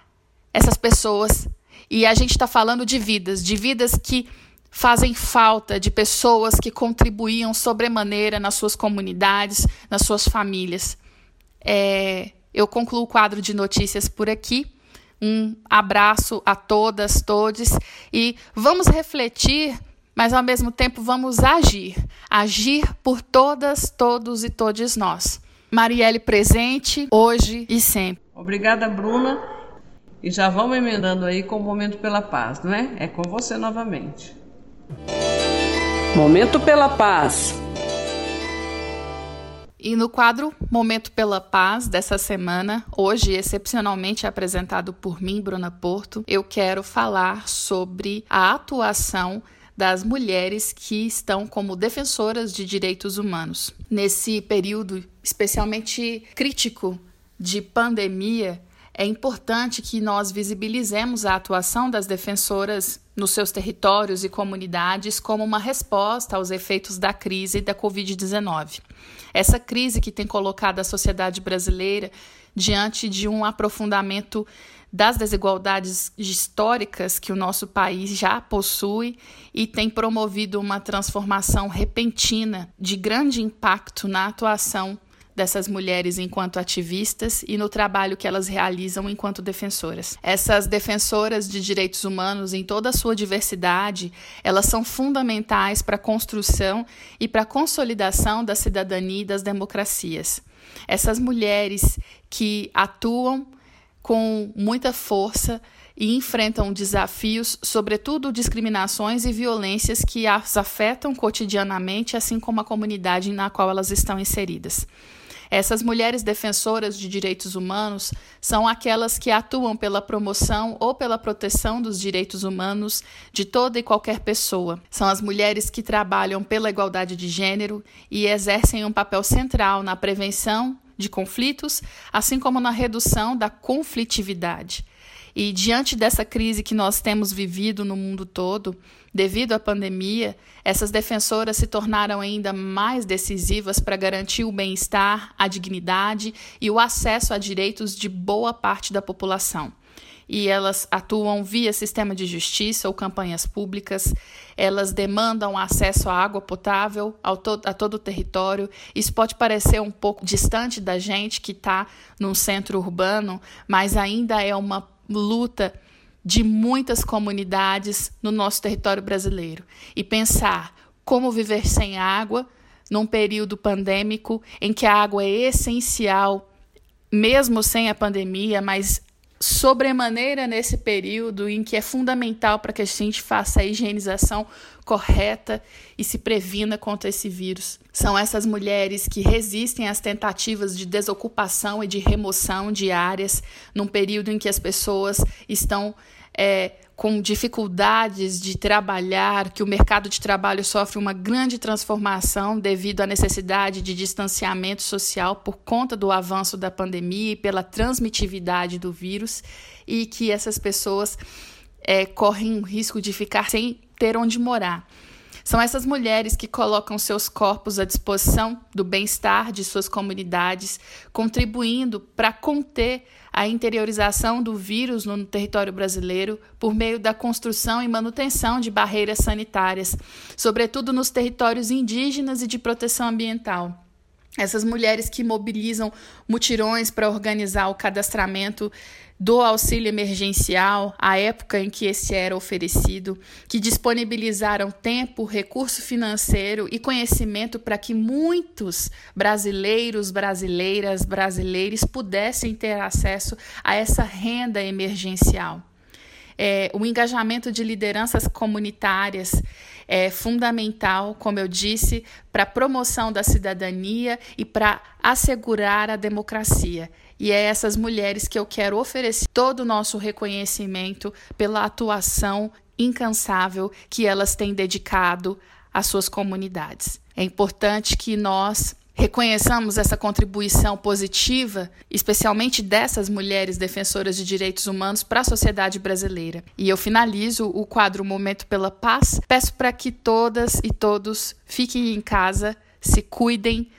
essas pessoas. E a gente está falando de vidas, de vidas que fazem falta de pessoas que contribuíam sobremaneira nas suas comunidades, nas suas famílias. É, eu concluo o quadro de notícias por aqui. Um abraço a todas, todos e vamos refletir, mas ao mesmo tempo vamos agir. Agir por todas, todos e todos nós. Marielle presente, hoje e sempre. Obrigada, Bruna. E já vamos emendando aí com o Momento pela Paz, não é? É com você novamente. Momento pela Paz. E no quadro Momento pela Paz dessa semana, hoje excepcionalmente apresentado por mim, Bruna Porto, eu quero falar sobre a atuação das mulheres que estão como defensoras de direitos humanos. Nesse período especialmente crítico de pandemia, é importante que nós visibilizemos a atuação das defensoras nos seus territórios e comunidades como uma resposta aos efeitos da crise da Covid-19. Essa crise que tem colocado a sociedade brasileira diante de um aprofundamento das desigualdades históricas que o nosso país já possui e tem promovido uma transformação repentina de grande impacto na atuação dessas mulheres enquanto ativistas e no trabalho que elas realizam enquanto defensoras. Essas defensoras de direitos humanos, em toda a sua diversidade, elas são fundamentais para a construção e para a consolidação da cidadania e das democracias. Essas mulheres que atuam com muita força e enfrentam desafios, sobretudo discriminações e violências que as afetam cotidianamente, assim como a comunidade na qual elas estão inseridas. Essas mulheres defensoras de direitos humanos são aquelas que atuam pela promoção ou pela proteção dos direitos humanos de toda e qualquer pessoa. São as mulheres que trabalham pela igualdade de gênero e exercem um papel central na prevenção de conflitos, assim como na redução da conflitividade. E diante dessa crise que nós temos vivido no mundo todo, devido à pandemia, essas defensoras se tornaram ainda mais decisivas para garantir o bem-estar, a dignidade e o acesso a direitos de boa parte da população. E elas atuam via sistema de justiça ou campanhas públicas, elas demandam acesso à água potável to a todo o território. Isso pode parecer um pouco distante da gente que está num centro urbano, mas ainda é uma luta de muitas comunidades no nosso território brasileiro. E pensar como viver sem água num período pandêmico em que a água é essencial, mesmo sem a pandemia, mas sobremaneira nesse período em que é fundamental para que a gente faça a higienização correta e se previna contra esse vírus. São essas mulheres que resistem às tentativas de desocupação e de remoção de áreas num período em que as pessoas estão é, com dificuldades de trabalhar, que o mercado de trabalho sofre uma grande transformação devido à necessidade de distanciamento social por conta do avanço da pandemia e pela transmitividade do vírus, e que essas pessoas é, correm o risco de ficar sem ter onde morar. São essas mulheres que colocam seus corpos à disposição do bem-estar de suas comunidades, contribuindo para conter a interiorização do vírus no território brasileiro por meio da construção e manutenção de barreiras sanitárias, sobretudo nos territórios indígenas e de proteção ambiental. Essas mulheres que mobilizam mutirões para organizar o cadastramento do auxílio emergencial, a época em que esse era oferecido, que disponibilizaram tempo, recurso financeiro e conhecimento para que muitos brasileiros, brasileiras, brasileiros pudessem ter acesso a essa renda emergencial. É, o engajamento de lideranças comunitárias é fundamental, como eu disse, para a promoção da cidadania e para assegurar a democracia. E é essas mulheres que eu quero oferecer todo o nosso reconhecimento pela atuação incansável que elas têm dedicado às suas comunidades. É importante que nós reconheçamos essa contribuição positiva, especialmente dessas mulheres defensoras de direitos humanos para a sociedade brasileira. E eu finalizo o quadro Momento pela Paz. Peço para que todas e todos fiquem em casa, se cuidem,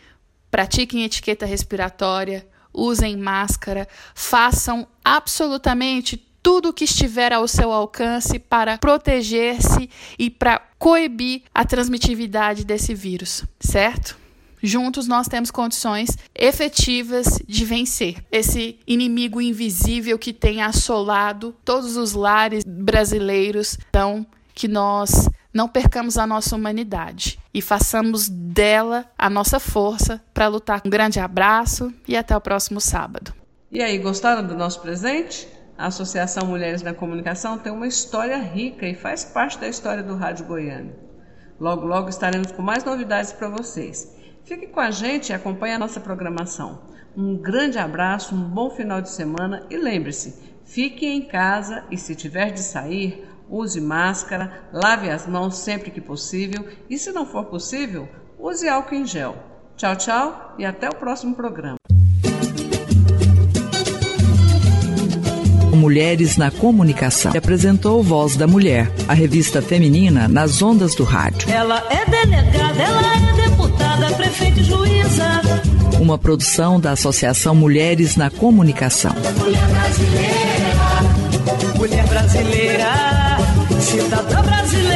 pratiquem etiqueta respiratória, usem máscara, façam absolutamente tudo o que estiver ao seu alcance para proteger-se e para coibir a transmitividade desse vírus, certo? Juntos nós temos condições efetivas de vencer esse inimigo invisível que tem assolado todos os lares brasileiros. Então, que nós não percamos a nossa humanidade e façamos dela a nossa força para lutar. Um grande abraço e até o próximo sábado. E aí, gostaram do nosso presente? A Associação Mulheres na Comunicação tem uma história rica e faz parte da história do Rádio Goiânia. Logo, logo estaremos com mais novidades para vocês. Fique com a gente e acompanhe a nossa programação. Um grande abraço, um bom final de semana e lembre-se, fique em casa e se tiver de sair, use máscara, lave as mãos sempre que possível e se não for possível, use álcool em gel. Tchau, tchau e até o próximo programa. Mulheres na Comunicação. Apresentou Voz da Mulher, a revista feminina nas ondas do rádio. Ela é delegada, ela é deputada, prefeita e juíza. Uma produção da Associação Mulheres na Comunicação. Mulher brasileira, mulher brasileira, cidadã brasileira.